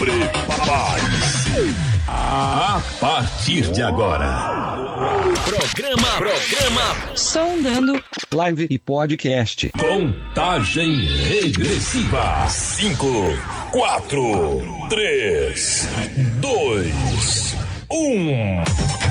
Prepare-se. A partir de agora. Programa, programa. Sondando. Live e podcast. Contagem regressiva. 5, 4, 3, 2, 1.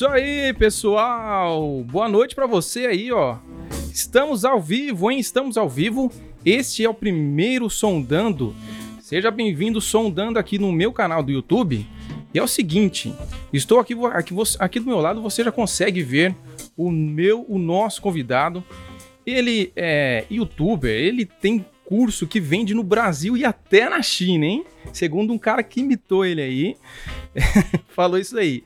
Isso aí, pessoal. Boa noite pra você aí, ó. Estamos ao vivo, hein? Estamos ao vivo. Este é o primeiro sondando. Seja bem-vindo sondando aqui no meu canal do YouTube. E é o seguinte, estou aqui aqui, aqui do meu lado, você já consegue ver o meu, o nosso convidado. Ele é youtuber, ele tem curso que vende no Brasil e até na China, hein? Segundo um cara que imitou ele aí, falou isso aí.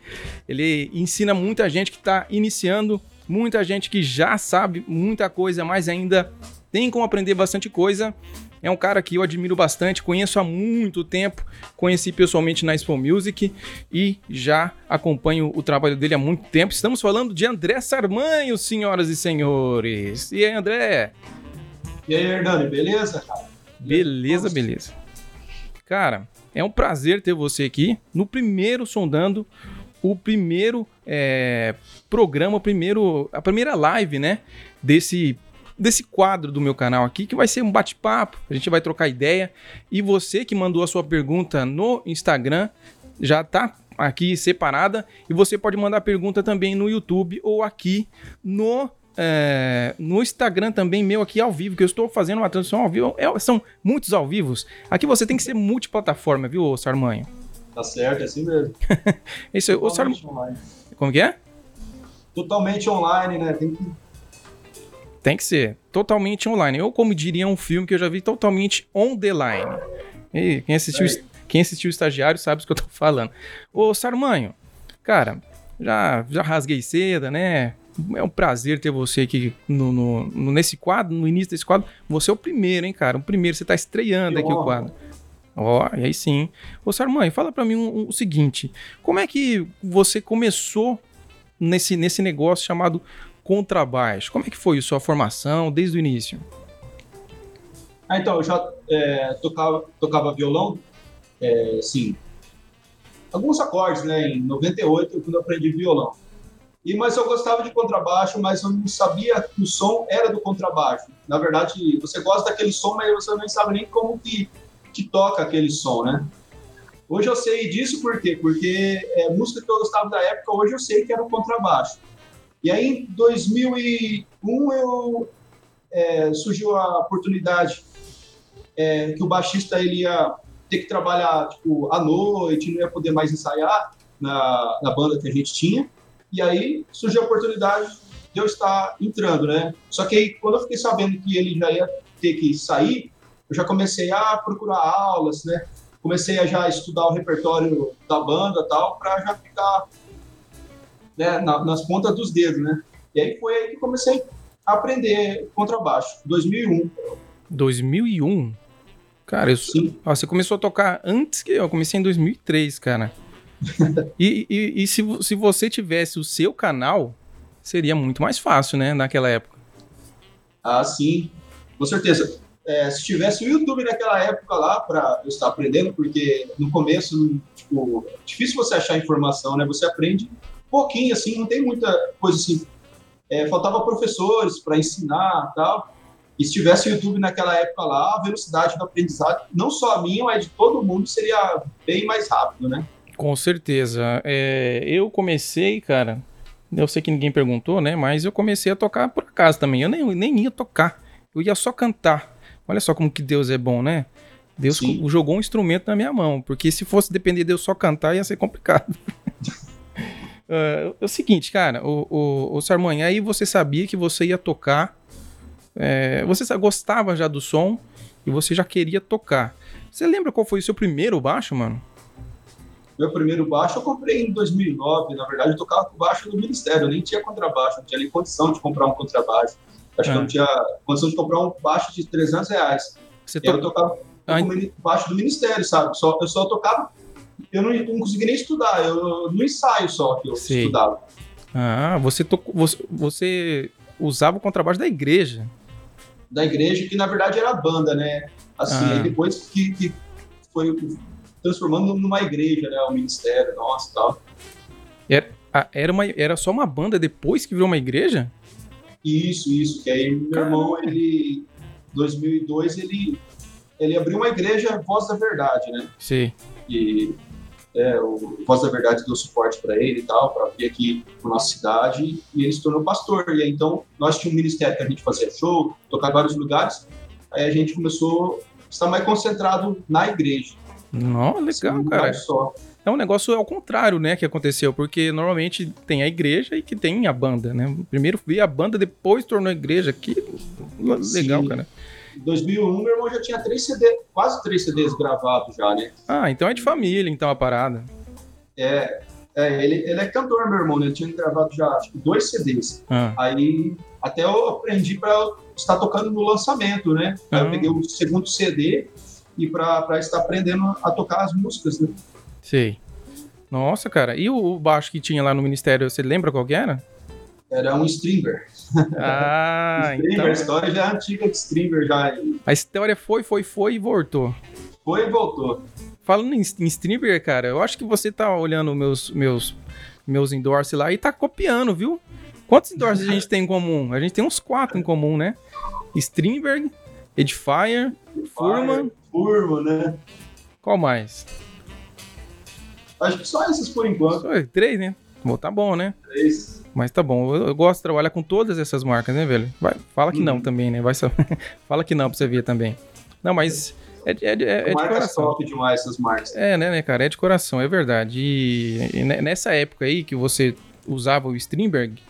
Ele ensina muita gente que está iniciando, muita gente que já sabe muita coisa, mas ainda tem como aprender bastante coisa. É um cara que eu admiro bastante, conheço há muito tempo, conheci pessoalmente na Expo Music e já acompanho o trabalho dele há muito tempo. Estamos falando de André Sarmanho, senhoras e senhores. E aí, André? E aí, Hernani, beleza, cara? Beleza, beleza. Cara, é um prazer ter você aqui no primeiro sondando, o primeiro é, programa, o primeiro, a primeira live, né? Desse, desse quadro do meu canal aqui, que vai ser um bate-papo, a gente vai trocar ideia. E você que mandou a sua pergunta no Instagram já tá aqui separada. E você pode mandar pergunta também no YouTube ou aqui no é, no Instagram também, meu aqui ao vivo, que eu estou fazendo uma transmissão ao vivo. É, são muitos ao vivos. Aqui você tem que ser multiplataforma, viu, Sarmanho? Tá certo, é assim mesmo. Isso aí, ô, Sar... Totalmente online. Como que é? Totalmente online, né? Tem que... Tem que ser totalmente online. Ou como diria um filme que eu já vi, totalmente on the line. E quem assistiu, É. quem assistiu o estagiário sabe o que eu tô falando. Ô, Sarmanho, cara, já, já rasguei seda, né? É um prazer ter você aqui no, no- nesse quadro, no início desse quadro. Você é o primeiro, hein, cara? O primeiro, você tá estreando Que aqui o honra. quadro. Ó, e aí sim. Ô, Sarmanho, fala pra mim um- um- o seguinte: como é que você começou nesse, nesse negócio chamado contrabaixo? Como é que foi a sua formação desde o início? Ah, então, eu já é, tocava, tocava violão, é, sim, alguns acordes, né? Em 98, quando eu aprendi violão. E, mas eu gostava de contrabaixo, mas eu não sabia que o som era do contrabaixo. Na verdade, você gosta daquele som, mas você não sabe nem como que, que toca aquele som, né? Hoje eu sei disso por quê? Porque é, música que eu gostava da época, hoje eu sei que era o contrabaixo. E aí, em 2001, eu, é, surgiu a oportunidade é, que o baixista ele ia ter que trabalhar tipo, à noite, não ia poder mais ensaiar na, na banda que a gente tinha. E aí surgiu a oportunidade de eu estar entrando, né? Só que aí, quando eu fiquei sabendo que ele já ia ter que sair, eu já comecei a procurar aulas, né? Comecei a já estudar o repertório da banda e tal, para já ficar né, na- nas pontas dos dedos, né? E aí foi aí que comecei a aprender contrabaixo, 2001. 2001? Cara, eu, Sim. ó, você começou a tocar antes que eu. Eu comecei em 2003, cara. E e, e se, se você tivesse o seu canal, seria muito mais fácil, né? Naquela época. Ah, sim, com certeza. É, se tivesse o YouTube naquela época lá para eu estar aprendendo, porque no começo, tipo, é difícil você achar informação, né? Você aprende pouquinho, assim, não tem muita coisa assim. É, faltava professores para ensinar tal. E se tivesse o YouTube naquela época lá, a velocidade do aprendizado, não só a minha, mas de todo mundo, seria bem mais rápido, né? Com certeza. É, eu comecei, cara. Eu sei que ninguém perguntou, né? Mas eu comecei a tocar por acaso também. Eu nem, nem ia tocar. Eu ia só cantar. Olha só como que Deus é bom, né? Deus Sim. jogou um instrumento na minha mão. Porque se fosse depender de eu só cantar, ia ser complicado. É, é o seguinte, cara, o, o, o Sarmanha, aí você sabia que você ia tocar. é, você gostava já do som e você já queria tocar. Você lembra qual foi o seu primeiro baixo, mano? Meu primeiro baixo eu comprei em 2009. Na verdade, eu tocava com baixo do Ministério. Eu nem tinha contrabaixo. Não tinha nem condição de comprar um contrabaixo. Acho que Ah. eu não tinha condição de comprar um baixo de 300 reais. Você Eu to... tocava Ah, no mini- baixo do ministério, sabe? Só, eu só tocava. Eu não, não consegui nem estudar, eu no ensaio só que eu Sei. estudava. Ah, você, tocou, você, você usava o contrabaixo da igreja. Da igreja, que na verdade era banda, né? Assim, Ah. depois que, que foi transformando numa igreja, né? O ministério, nossa e tal. Ah, era, uma, era só uma banda depois que virou uma igreja? Isso, isso. Que aí meu irmão, ele, 2002, ele, ele abriu uma igreja Voz da Verdade, né? Sei. E é, o Voz da Verdade deu suporte para ele e tal, para vir aqui na nossa cidade, e ele se tornou pastor. E aí, então, nós tínhamos um ministério que a gente fazia show, tocar em vários lugares, aí a gente começou a estar mais concentrado na igreja. Não, legal, lugar cara. É um negócio ao contrário, né, que aconteceu, porque normalmente tem a igreja e que tem a banda, né? Primeiro veio a banda, depois tornou a igreja. Que legal, Sim. cara. Em 2001, meu irmão já tinha três CD, quase três CDs gravados já, né? Ah, então é de família, então a parada. É, é, ele, ele é cantor, meu irmão, né? Ele tinha gravado já acho que dois CDs. Ah, Aí até eu aprendi para estar tocando no lançamento, né? Aí Ah. eu peguei o segundo CD e para estar aprendendo a tocar as músicas, né? sei. Nossa, cara. E o, baixo que tinha lá no ministério, você lembra qual que era? Era um streamer. Ah, streamer, então a história já é antiga de streamer, já a história foi, foi, foi e voltou. foi e voltou. Falando em, em streamer, cara, eu acho que você tá olhando meus meus meus endorse lá e tá copiando, viu? Quantos endorses a gente tem em comum? A gente tem uns quatro em comum, né? Streamberg, Edifier, Furman, Furman, né? qual mais? Acho que só esses por enquanto. Só Três, né? Bom, tá bom, né? Três. Mas tá bom. Eu, eu gosto de trabalhar com todas essas marcas, né, velho? Vai, fala que não Uhum. também, né? Vai só... fala que não pra você ver também. Não, mas é, é, é, é de marcas coração. top demais essas marcas. É, né, né, cara? É de coração, é verdade. E, e ne- nessa época aí que você usava o Strindberg,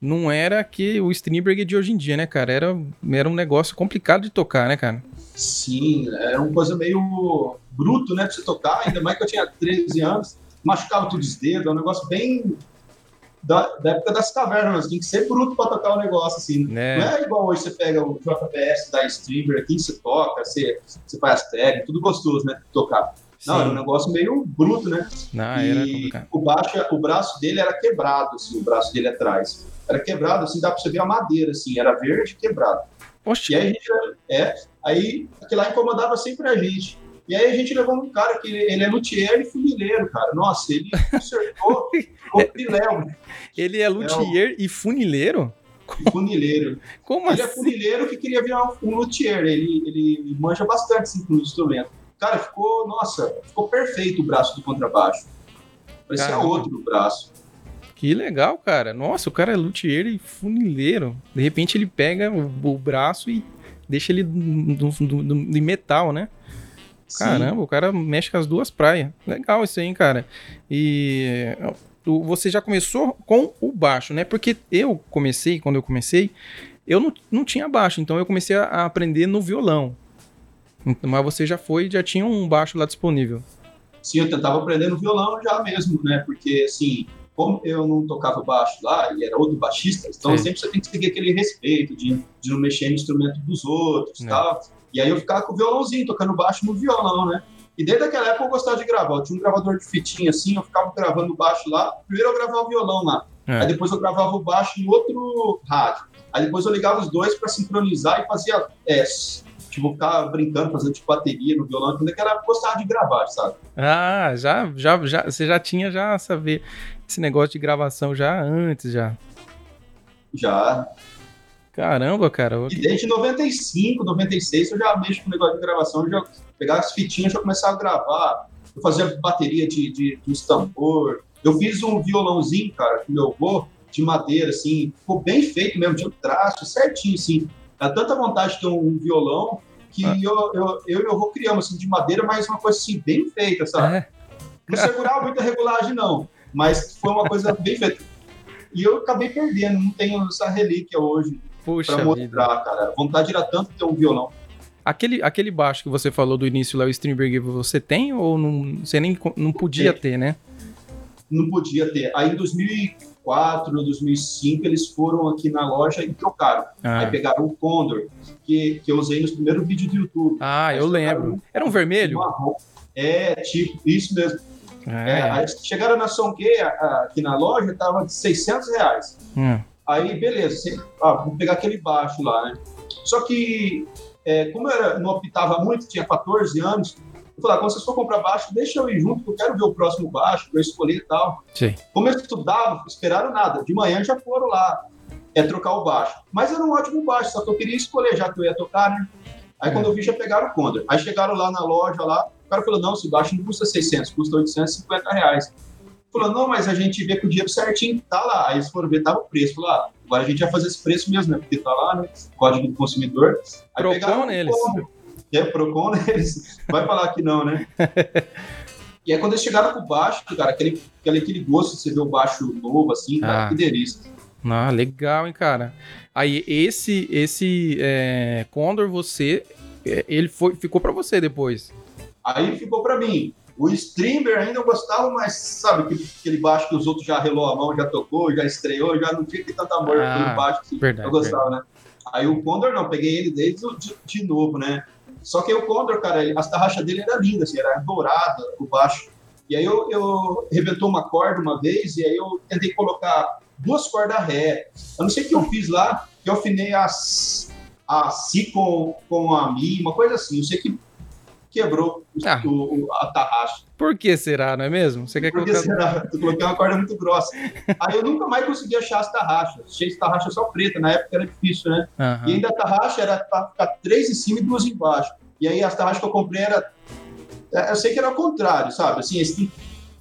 não era que o Strindberg de hoje em dia, né, cara? Era, era um negócio complicado de tocar, né, cara? Sim, era uma coisa meio bruto, né, pra você tocar, ainda mais que eu tinha 13 anos, machucava todos os dedos, é um negócio bem da, da época das cavernas, tem que ser bruto pra tocar o negócio, assim. Né? Não é igual hoje você pega o JBS da Streamer aqui, você toca, você, você faz tag, tudo gostoso, né, tocar. Não, Sim. era um negócio meio bruto, né? Não, era e complicado. o, baixo, o braço dele era quebrado, assim, o braço dele atrás. Era quebrado, assim, dá pra você ver a madeira, assim, era verde quebrado. Poxa, E aí a gente, é, aí aquilo lá incomodava sempre a gente. E aí a gente levou um cara que ele é luthier e funileiro, cara. Nossa, ele consertou o piléu ele é luthier e funileiro? e funileiro. Como Ele é assim? funileiro que queria virar um luthier. Ele, ele manja bastante assim, com o instrumento. Cara, ficou, nossa, ficou perfeito o braço do contrabaixo. Parecia Caramba. outro braço. Que legal, cara. Nossa, o cara é luthier e funileiro. De repente ele pega o, o braço e deixa ele em metal, né? Sim. Caramba, o cara mexe com as duas praias. Legal isso aí, hein, cara. E você já começou com o baixo, né? Porque eu comecei, quando eu comecei, eu não, não tinha baixo, então eu comecei a, aprender no violão. Mas você já foi, já tinha um baixo lá disponível. Sim, eu tentava aprender no violão já mesmo, né? Porque, assim, como eu não tocava baixo lá e era outro baixista, então Sim. sempre você tem que seguir aquele respeito de, de não mexer no instrumento dos outros e É. tal. E aí eu ficava com o violãozinho, tocando baixo no violão, né? E desde aquela época eu gostava de gravar. Eu tinha um gravador de fitinha assim, eu ficava gravando baixo lá. Primeiro eu gravava o violão lá. É. Aí depois eu gravava o baixo em outro rádio. Aí depois eu ligava os dois para sincronizar e fazia. É, tipo, ficar brincando, fazendo tipo bateria no violão. Quando naquela época eu gostava de gravar, sabe? Ah, já, já, já, você já tinha já saber esse negócio de gravação já antes já. Já. Caramba, cara. eu- E desde 95, 96 eu já mexo com negócio de gravação, eu já pegava as fitinhas, já começava a gravar. Eu fazia bateria de, de, de uns tambor. Eu fiz um violãozinho, cara, com meu avô, de madeira, assim, ficou bem feito mesmo, tinha um traço certinho, assim. Dá tanta vontade de ter um violão que Ah. eu, eu, eu e meu avô criamos, assim, de madeira, mas uma coisa assim, bem feita, sabe? É, Não segurava muita regulagem, não, mas foi uma coisa bem feita. E eu acabei perdendo, não tenho essa relíquia hoje puxa pra vida. mostrar, cara. Vontade era tanto ter um violão. Aquele, aquele baixo que você falou do início lá, o Streamberg, você tem ou não, você nem não podia ter, né? Não podia ter. Aí em 2004, 2004, 2005, eles foram aqui na loja e trocaram. Ah. Aí pegaram o Condor, que, que eu usei nos primeiros vídeos do YouTube. Ah, Aí eu lembro. Era um vermelho? marrom. É, tipo, isso mesmo. É, É. aí chegaram na a- aqui na loja, tava de 600 reais. Hum. Aí, beleza, você, ah, vou pegar aquele baixo lá, né? Só que, é, como eu era- não optava muito, tinha 14 anos, eu falei, ah, quando vocês for comprar baixo, deixa eu ir junto, que eu quero ver o próximo baixo, pra eu escolher e tal. Sim. Como eu estudava, esperaram nada. De manhã já foram lá, é trocar o baixo. Mas era um ótimo baixo, só que eu queria escolher, já que eu ia tocar, né? Aí É. quando eu vi, já pegaram o Condor. Aí chegaram lá na loja, lá, cara falou, não, esse baixo não custa 600, custa 850 reais. Falou, não, mas a gente vê que o dinheiro certinho tá lá. Aí eles foram ver, tava o preço. Falou, ah, agora a gente vai fazer esse preço mesmo, né? Porque tá lá, né? Código do consumidor. Aí Procon pegaram neles. Condor. É, Procon neles. Vai falar que não, né? E aí quando eles chegaram pro baixo, cara, aquele, aquele, gosto de você ver o baixo novo, assim, cara, Ah. que delícia. Ah, legal, hein, cara. Aí, esse, esse é, Condor, você, é, ele foi, ficou pra você depois. Aí ficou pra mim. O streamer ainda eu gostava, mas sabe, aquele, baixo que os outros já relou a mão, já tocou, já estreou, já não tinha que tanto amor Ah, pelo baixo que verdade, eu gostava, né? Aí o Condor não, peguei ele desde de, de novo, né? Só que o Condor, cara, ele- as tarraxas dele era linda, assim, era dourada o baixo. E aí eu, eu rebentou uma corda uma vez e aí eu tentei colocar duas cordas ré. Eu não sei o que eu fiz lá, que eu afinei as, a Si com, com a Mi, uma coisa assim. Eu sei que quebrou Ah. o, o- a tarraxa. Por que será, não é mesmo? Você quer Porque colocar... será? Eu coloquei uma corda muito grossa. Aí eu nunca mais consegui achar as tarraxas. Achei as tarraxas só preta, na época era difícil, né? Aham. E ainda a tarraxa era para ficar três em cima e duas embaixo. E aí as tarraxas que eu comprei era. é, Eu sei que era o contrário, sabe? Assim, esse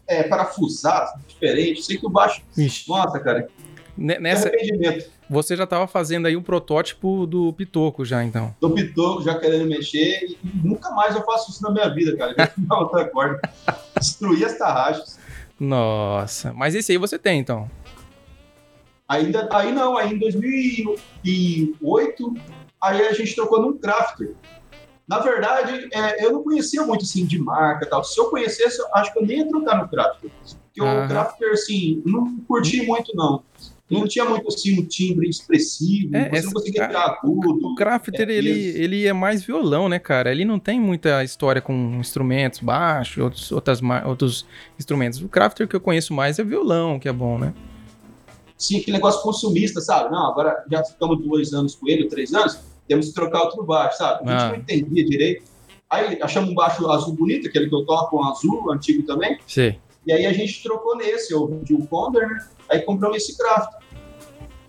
é, parafusado, diferente. Sei que o baixo. Ixi. Nossa, cara, que Nessa, arrependimento. Você já tava fazendo aí um protótipo do Pitoco já, então. Tô pitoco, já querendo mexer. E nunca mais eu faço isso na minha vida, cara. Na outra corda. Destruir as tarraxas. Nossa. Mas esse aí você tem, então. Ainda, aí não, aí em 2008, aí a gente trocou num crafter. Na verdade, é, eu não conhecia muito assim de marca e tal. Se eu conhecesse, eu acho que eu nem ia trocar no crafter. Porque Aham. o crafter, assim, não curti muito, não. Não tinha muito assim um timbre expressivo, É, você não conseguia tirar agudo. O Crafter, É, ele, isso. ele é mais violão, né, cara? Ele não tem muita história com instrumentos baixos, outros, outras, outros instrumentos. O Crafter que eu conheço mais é violão, que é bom, né? Sim, aquele negócio consumista, sabe? Não, agora já ficamos dois anos com ele, três anos, temos que trocar outro baixo, sabe? A gente Ah. não entendia direito. Aí achamos um baixo azul bonito, aquele que eu toco, um azul, antigo também. Sei. E aí a gente trocou nesse, eu vendi o Condor, né? Aí compramos esse Crafter.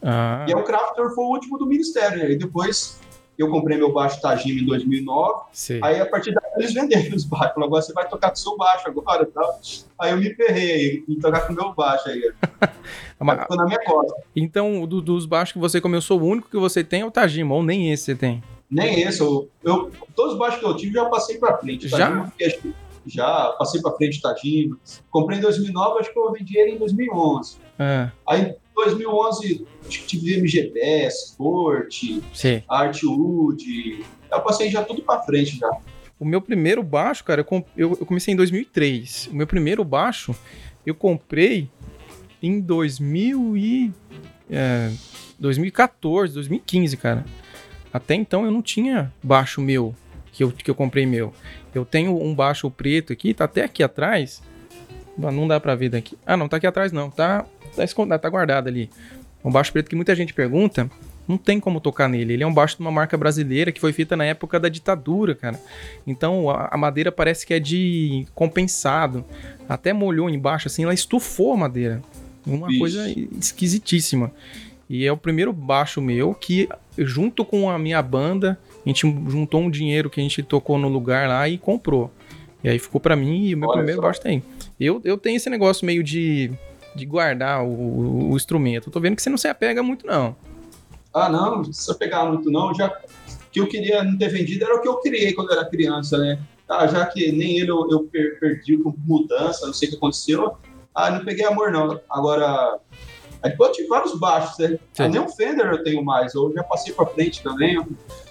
Ah, E aí o Crafter foi o último do Ministério, né? E depois eu comprei meu baixo Tajima em 2009. sei. Aí a partir daí eles venderam os baixos. Falaram, agora você vai tocar com o seu baixo agora e tal. Aí eu me ferrei aí, em tocar com o meu baixo aí. Mas- Ficou na minha costa. Então, do- dos baixos que você começou, o único que você tem é o Tajima, ou nem esse você tem. Nem esse, eu, eu- todos os baixos que eu tive já passei pra frente. Já? Porque já passei pra frente Tajima. Comprei em 2009, acho que eu vendi ele em 2011. Ah, Aí 2011 acho que tive MGB, Sport, sei. Artwood. Eu passei já tudo pra frente já. O meu primeiro baixo, cara, eu, com- eu- eu comecei em 2003. O meu primeiro baixo eu comprei em 2000 e, é, 2014, 2015, cara. Até então eu não tinha baixo meu, que eu, que eu comprei meu. Eu tenho um baixo preto aqui, tá até aqui atrás. Não dá pra ver daqui. Ah, não, tá aqui atrás não. Tá, tá, escondado, tá guardado ali. Um baixo preto que muita gente pergunta. Não tem como tocar nele. Ele é um baixo de uma marca brasileira que foi feita na época da ditadura, cara. Então a, a madeira parece que é de compensado. Até molhou embaixo, assim, ela estufou a madeira. Uma Vixe. coisa esquisitíssima. E é o primeiro baixo meu que, junto com a minha banda, a gente juntou um dinheiro que a gente tocou no lugar lá e comprou. E aí ficou pra mim e o meu Olha primeiro só. baixo tem. Eu, eu tenho esse negócio meio de, de guardar o, o- o instrumento. Eu tô vendo que você não se apega muito, não. Ah, não, não precisa pegar muito não. Já, o que eu queria não ter vendido era o que eu criei quando eu era criança, né? Ah, já que nem ele eu, eu per- perdi com mudança, não sei o que aconteceu. Ah, não peguei amor não. Agora, aí eu tive vários baixos, né? Ah, nem um Fender eu tenho mais, eu já passei pra frente também.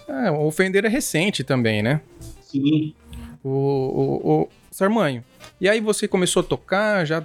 É, o Fender é recente também, né? Sim. O, o, o Sarmanho. E aí você começou a tocar, já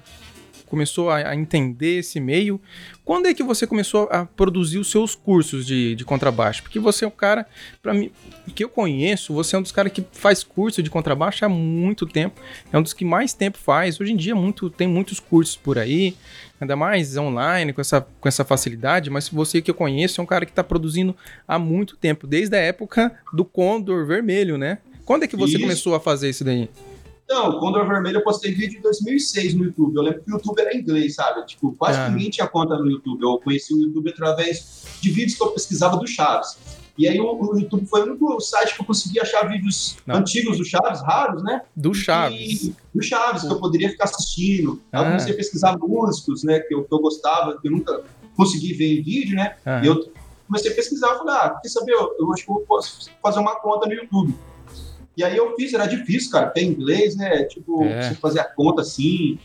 começou a, a entender esse meio. Quando é que você começou a produzir os seus cursos de, de contrabaixo? Porque você é um cara, para mim, que eu conheço, você é um dos caras que faz curso de contrabaixo há muito tempo. É um dos que mais tempo faz. Hoje em dia muito, tem muitos cursos por aí, ainda mais online, com essa, com essa facilidade. Mas você que eu conheço é um cara que está produzindo há muito tempo, desde a época do Condor Vermelho, né? Quando é que você Isso. começou a fazer isso daí? Então, Condor Vermelho eu postei vídeo em 2006 no YouTube. Eu lembro que o YouTube era inglês, sabe? Tipo, quase Ah. ninguém tinha conta no YouTube. Eu conheci o YouTube através de vídeos que eu pesquisava do Chaves. E aí o, o YouTube foi o único site que eu consegui achar vídeos Não. antigos do Chaves, raros, né? Do Chaves. E, do Chaves, que eu poderia ficar assistindo. Aí eu comecei a pesquisar músicos, né? Que eu, que eu gostava, que eu nunca consegui ver em vídeo, né? Ah, E eu comecei a pesquisar, eu falei, ah, quer saber, eu, eu acho que eu posso fazer uma conta no YouTube. E aí eu fiz, era difícil, cara, tem inglês, né? Tipo, É. você fazer a conta assim.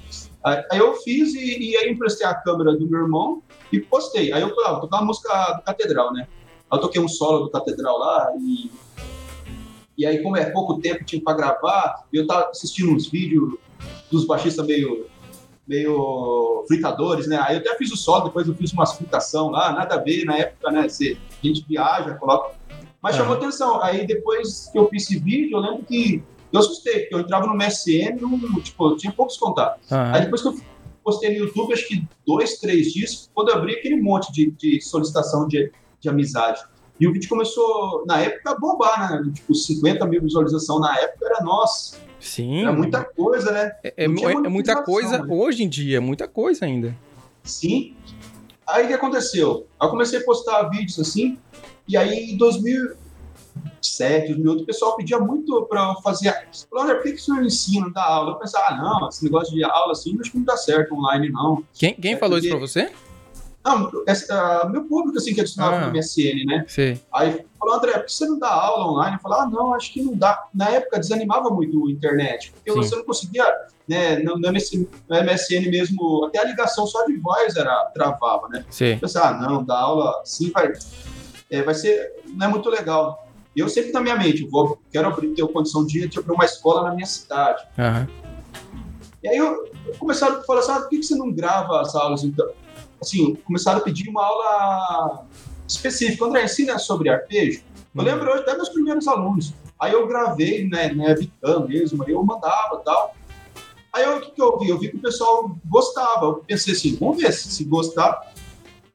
Aí, eu fiz e, e aí emprestei a câmera do meu irmão e postei. Aí eu falei, ah, vou tocar uma música do Catedral, né? Aí eu toquei um solo do Catedral lá e. E aí, como é pouco tempo tinha pra gravar, eu tava assistindo uns vídeos dos baixistas meio meio fritadores, né? Aí eu até fiz o solo, depois eu fiz umas fritação lá, nada a ver na época, né? Você, a gente viaja, coloca. Mas chamou atenção. Aí depois que eu fiz esse vídeo, eu lembro que eu assustei, porque eu entrava no MSN, não, tipo, eu tinha poucos contatos. ah, Aí depois que eu postei no YouTube, acho que dois, três dias, quando eu abri aquele monte de, de solicitação de, de amizade. E o vídeo começou, na época, a bombar, né? Tipo, 50 mil visualização na época era nossa. sim. Era muita coisa, né? É, é é muita monetização, coisa né? hoje em dia, é muita coisa ainda. Sim. Aí o que aconteceu? Aí eu comecei a postar vídeos assim, e aí em 2007, 2008, o pessoal pedia muito para eu fazer. Olha, por que, que o senhor ensina, dá aula? Eu pensava, ah, não, esse negócio de aula assim, acho que não dá certo online, não. Quem, quem É falou isso porque- pra você? Não, essa, ah, meu público, assim, que adicionava Ah. no MSN, né? Sei. Aí falou, André, por que você não dá aula online? Eu falei, ah, não, acho que não dá. Na época desanimava muito a internet, porque Sim. você não conseguia, né, no, no MSN, no MSN mesmo, até a ligação só de voz era, travava, né? Eu pensei, ah, não, dar aula assim vai, é, vai ser, não é muito legal. Eu sempre na minha mente, vou, quero abrir, ter condição de, de abrir uma escola na minha cidade. Aham. E aí eu, eu começaram a falar assim, ah, por que, você não grava as aulas então? Assim, começaram a pedir uma aula específica. André, ensina sobre arpejo? Eu Hum. lembro hoje até meus primeiros alunos. Aí eu gravei, né, na webcam mesmo, aí eu mandava tal. Aí o que, que eu vi? Eu vi que o pessoal gostava. Eu pensei assim, vamos ver se, se gostar.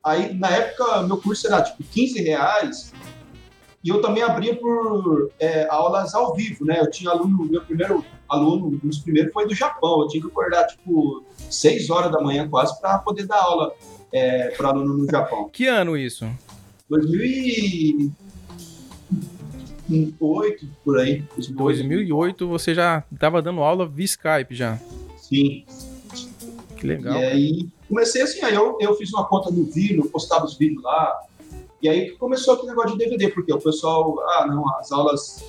Aí, na época, meu curso era tipo 15 reais. E eu também abria por é, aulas ao vivo, né? Eu tinha aluno, meu primeiro aluno, um dos primeiros foi do Japão. Eu tinha que acordar, tipo, 6 horas da manhã quase para poder dar aula é, para aluno no Japão. Que ano isso? 2008, por aí. 2008 você já tava dando aula via Skype já. Sim. Que legal. E aí comecei assim, aí eu, eu fiz uma conta no Vino, postava os vídeos lá. E aí começou aquele negócio de DVD, porque o pessoal, ah, não, as aulas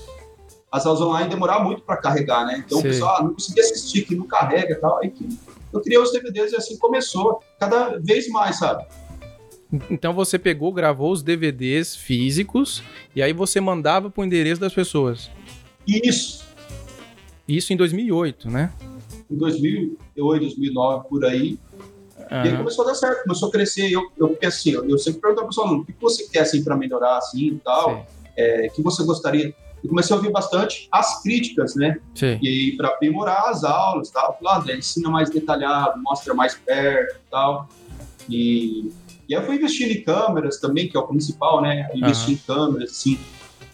as aulas online demoraram muito para carregar, né? Então Sei. o pessoal, ah, não conseguia assistir, que não carrega e tal. Aí que eu criei os DVDs e assim começou, cada vez mais, sabe? Então você pegou, gravou os DVDs físicos e aí você mandava pro endereço das pessoas. Isso, Isso em 2008, né? em 2008, 2009, por aí, E aí começou a dar certo, começou a crescer. Eu, eu porque assim, eu, eu sempre pergunto ao pessoal, "Aluno, o que você quer assim para melhorar assim e tal? É, que você gostaria? Eu comecei a ouvir bastante as críticas, né? Sei. E para aprimorar as aulas, tal. Falei, "Ah, ensina mais detalhado, mostra mais perto, e tal. E e aí eu fui investindo em câmeras também, que é o principal, né? Investir em câmeras, assim,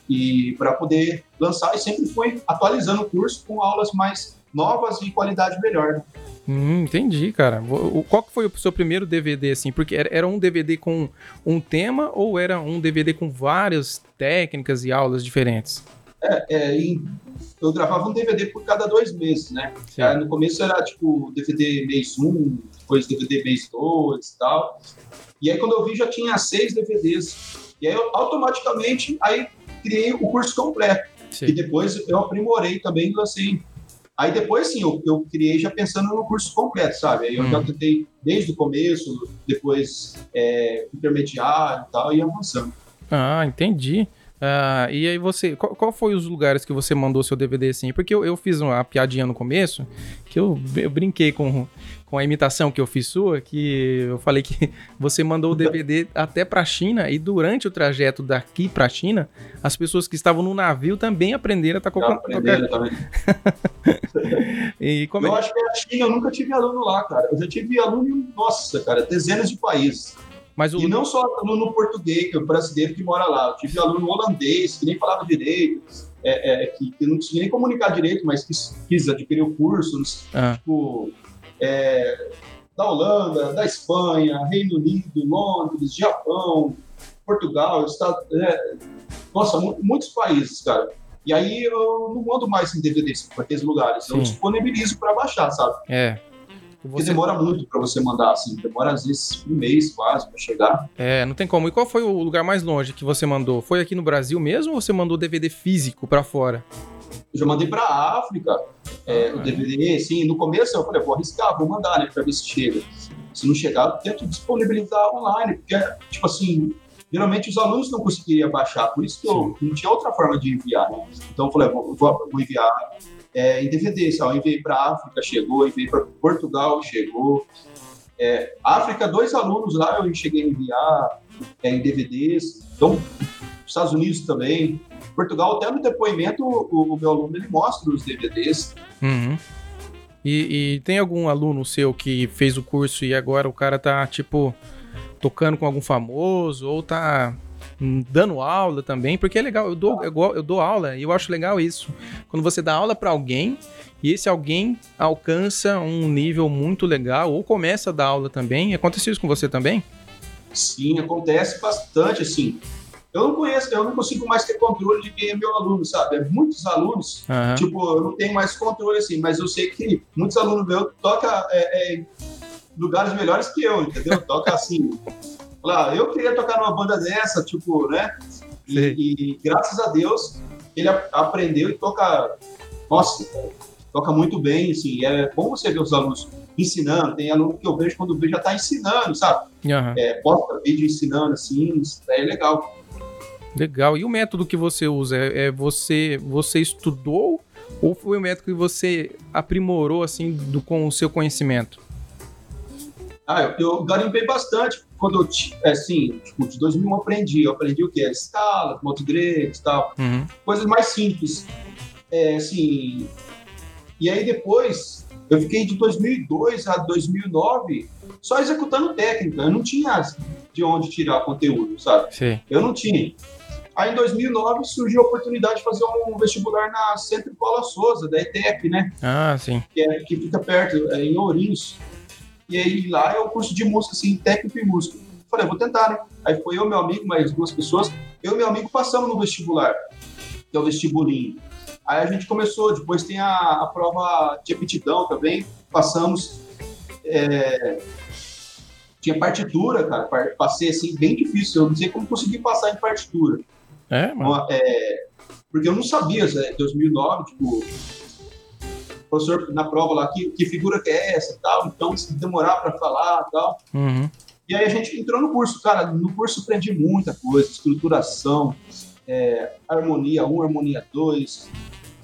e para poder lançar. E sempre fui atualizando o curso com aulas mais novas e qualidade melhor. né? Hum, entendi, cara. Qual que foi o seu primeiro DVD, assim? Porque era, um DVD com um tema ou era um DVD com várias técnicas e aulas diferentes? É, e eu gravava um DVD por cada dois meses, né? Aí, no começo era tipo DVD mês 1, depois DVD mês 2 e tal. E aí quando eu vi já tinha seis DVDs. E aí eu automaticamente aí criei o curso completo. Sim. E depois eu aprimorei também lancei. Aí depois sim, eu, eu criei já pensando no curso completo, sabe? Aí eu Hum. já tentei desde o começo, depois é, intermediário e tal, e avançando. Ah, entendi. Ah, e aí você, qual, qual foi os lugares que você mandou seu DVD assim? Porque eu, eu fiz uma piadinha no começo, que eu, eu brinquei com, com a imitação que eu fiz sua, que eu falei que você mandou o DVD até pra China e durante o trajeto daqui pra China, as pessoas que estavam no navio também aprenderam a tocar. Aprenderam também. e como Eu é... acho que a China eu nunca tive aluno lá, cara. Eu já tive aluno em, nossa, cara, dezenas de países. Mas o, E não só aluno português, que é o brasileiro que mora lá. Eu tive aluno holandês, que nem falava direito, é, é, que, que não conseguia nem comunicar direito, mas quis, quis adquirir o curso, Ah, tipo, é, da Holanda, da Espanha, Reino Unido, Londres, Japão, Portugal, Estados, é, nossa, mu- muitos países, cara. E aí eu não mando mais em DVDs para aqueles lugares, eu Sim. disponibilizo para baixar, sabe? é. Porque Você, demora muito para você mandar, assim, demora às vezes um mês quase para chegar. é, não tem como. E qual foi o lugar mais longe que você mandou? Foi aqui no Brasil mesmo ou você mandou DVD físico pra fora? Eu já mandei para África é, Ah, o DVD, assim, no começo eu falei, vou arriscar, vou mandar, né, para ver se chega. Se não chegar, eu tento disponibilizar online, porque, tipo assim, geralmente os alunos não conseguiriam baixar, por isso que eu não tinha outra forma de enviar, né? Então eu falei, vou, vou- vou enviar é, em DVD, sabe? Eu enviei para África, chegou, enviei para Portugal, chegou. É, África, dois alunos lá eu cheguei a enviar é, em DVDs, então, Estados Unidos também. Portugal, até no depoimento, o, o meu aluno ele mostra os DVDs. Uhum. E, e tem algum aluno seu que fez o curso e agora o cara tá, tipo, tocando com algum famoso ou tá dando aula também? Porque é legal, eu dou, eu, eu dou aula e eu acho legal isso. Quando você dá aula pra alguém e esse alguém alcança um nível muito legal ou começa a dar aula também. Aconteceu isso com você também? Sim, acontece bastante, assim. Eu não conheço, eu não consigo mais ter controle de quem é meu aluno, sabe? É muitos alunos, Aham. tipo, eu não tenho mais controle, assim, mas eu sei que muitos alunos meus tocam é, é, em lugares melhores que eu, entendeu? Toca assim. Lá, eu queria tocar numa banda dessa, tipo, né? E, e graças a Deus ele aprendeu e toca. Nossa, toca muito bem, assim. É bom você ver os alunos ensinando. Tem aluno que eu vejo quando vê já tá ensinando, sabe? Aham. é, posta vídeo ensinando assim, é legal. Legal. E o método que você usa? É, é você, você estudou ou foi o método que você aprimorou assim do, com o seu conhecimento? Ah, eu, eu garimpei bastante quando eu, assim, tipo, de 2001 eu aprendi. Eu aprendi o quê? Escalas, multigredes e tal, Uhum. coisas mais simples. É, assim, e aí depois, eu fiquei de 2002 a 2009 só executando técnica. Eu não tinha de onde tirar conteúdo, sabe? Sei. Eu não tinha. Aí em 2009 surgiu a oportunidade de fazer um vestibular na Centro Paula Souza, da ETEP, né? Ah, sim. que, é, que fica perto, é, em Ourinhos. E aí lá é o curso de música, assim, técnico e música. Falei, vou tentar, né? Aí foi eu, meu amigo, mais duas pessoas. Eu e meu amigo passamos no vestibular, que é o vestibulinho. Aí a gente começou, depois tem a, a prova de aptidão também, passamos. é, tinha partitura, cara, passei assim, bem difícil. Eu não sei como consegui passar em partitura. É, mano. É, porque eu não sabia, em 2009, tipo, o professor na prova lá, que, que figura que é essa tal, então se demorar para falar tal. Uhum. E aí a gente entrou no curso, cara, no curso aprendi muita coisa, estruturação, é, harmonia 1, harmonia 2,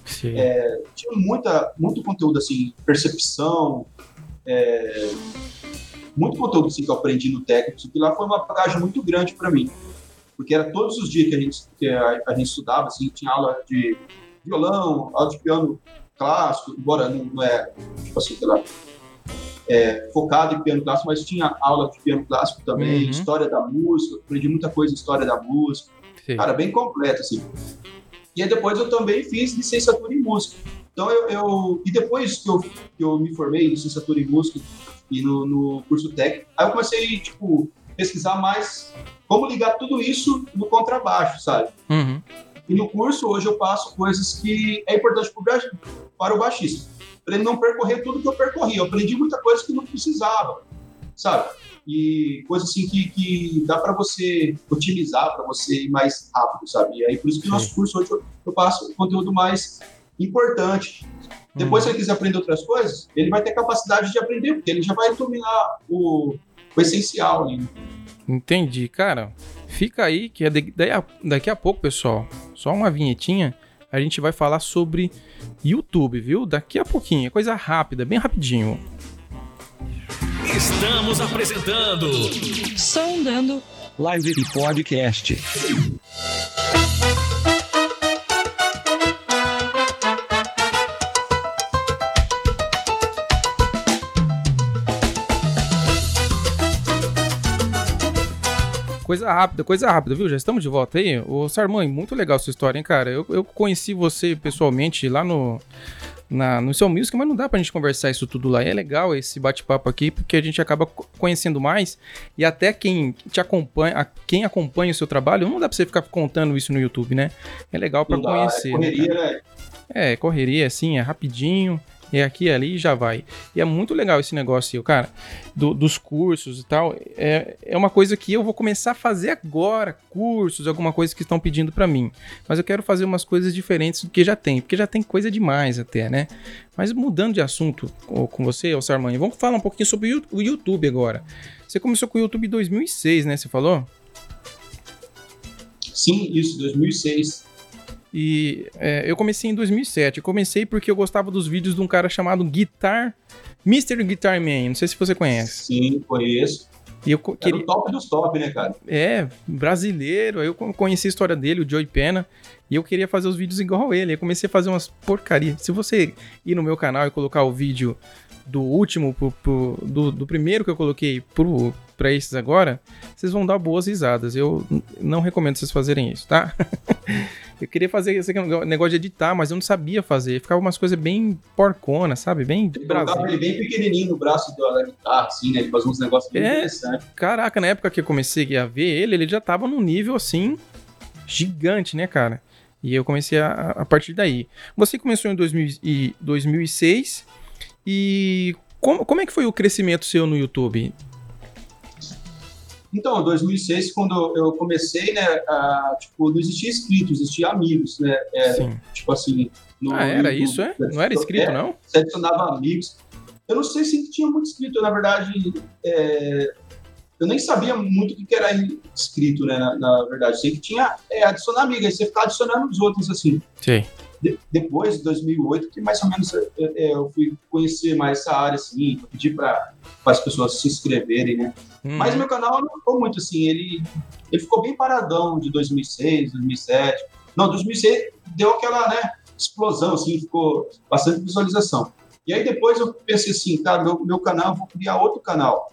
Sei. tinha muita, muito conteúdo assim, percepção, é, muito conteúdo assim, que eu aprendi no técnico, que lá foi uma bagagem muito grande para mim, porque era todos os dias que a gente, que a, a gente estudava, assim, tinha aula de violão, aula de piano clássico, embora não, não é, tipo assim, sei lá, é, focado em piano clássico, mas tinha aula de piano clássico também, Uhum. história da música, aprendi muita coisa história da música, Sei. cara, bem completo, assim. E aí depois eu também fiz licenciatura em música. Então eu, eu- e depois que eu, que eu me formei em licenciatura em música e no, no curso técnico, aí eu comecei tipo pesquisar mais como ligar tudo isso no contrabaixo, sabe? Uhum. E no curso hoje eu passo coisas que é importante para o baixista, para ele não percorrer tudo que eu percorri. Eu aprendi muita coisa que não precisava, sabe? E coisa assim que, que dá para você otimizar, para você ir mais rápido, sabe? E aí por isso que o nosso curso hoje eu, eu passo conteúdo mais importante. Depois, se ele quiser aprender outras coisas, ele vai ter capacidade de aprender, porque ele já vai dominar o, o essencial ali. Entendi, cara. Fica aí que é daqui a pouco, pessoal, só uma vinhetinha, a gente vai falar sobre YouTube, viu? Daqui a pouquinho, é coisa rápida, bem rapidinho. Estamos apresentando Sondando Live e Podcast. Coisa rápida, coisa rápida, viu? Já estamos de volta aí. Ô, Sarmãe, muito legal sua história, hein, cara? Eu, eu conheci você pessoalmente lá no, na, no seu music, mas não dá pra gente conversar isso tudo lá. E é legal esse bate-papo aqui, porque a gente acaba co- conhecendo mais. E até quem te acompanha, quem acompanha o seu trabalho, não dá pra você ficar contando isso no YouTube, né? É legal pra Não dá, conhecer. é né, correria, né? É, correria, assim, é rapidinho. É aqui e ali e já vai. E é muito legal esse negócio, cara, do- dos cursos e tal. É, é uma coisa que eu vou começar a fazer agora, cursos, alguma coisa que estão pedindo pra mim. Mas eu quero fazer umas coisas diferentes do que já tem, porque já tem coisa demais até, né? Mas mudando de assunto com você, ô Sarmanho, vamos falar um pouquinho sobre o YouTube agora. Você começou com o YouTube em 2006, né? Você falou? Sim, isso, 2006. E é, eu comecei em 2007. Eu comecei porque eu gostava dos vídeos de um cara chamado Guitar, Mr. Guitar Man. Não sei se você conhece. Sim, conheço. E eu Era queria. o top dos top, né, cara? É, brasileiro. Aí eu co- conheci a história dele, o Joey Pena. E eu queria fazer os vídeos igual ele. Aí eu comecei a fazer umas porcarias. Se você ir no meu canal e colocar o vídeo do último, pro- pro- do, do primeiro que eu coloquei pro, pra esses agora, vocês vão dar boas risadas. Eu não recomendo vocês fazerem isso, tá? eu queria fazer esse negócio de editar, mas eu não sabia fazer. Ficava umas coisas bem porcona, sabe? Bem de Ele colocava Brasil. ele bem pequenininho no braço da da guitarra, assim, né? Ele fazia uns negócios bem É. interessantes. Caraca, na época que eu comecei a ver ele, ele já tava num nível assim gigante, né, cara? E eu comecei a, a partir daí. Você começou em 2000 e 2006 e como, como é que foi o crescimento seu no YouTube? Então, em 2006, quando eu comecei, né, a, tipo, não existia inscritos, existia amigos, né? É, Sim. tipo assim... no Ah, era YouTube, isso, é? Não era inscrito, É, não? Você adicionava amigos. Eu não sei se tinha muito inscrito, na verdade, é, eu nem sabia muito o que era inscrito, né, na, na verdade. Sei que tinha é, adicionar amigos, aí você ficava adicionando os outros, assim. Sei. De- depois de 2008, que mais ou menos é, é, eu fui conhecer mais essa área, assim, pedir para as pessoas se inscreverem, né? Hum, Mas meu canal não ficou muito assim, ele, ele ficou bem paradão de 2006, 2007. Não, 2006 deu aquela, né, explosão, assim, ficou bastante visualização. E aí depois eu pensei assim, cara, meu, meu canal, vou criar outro canal.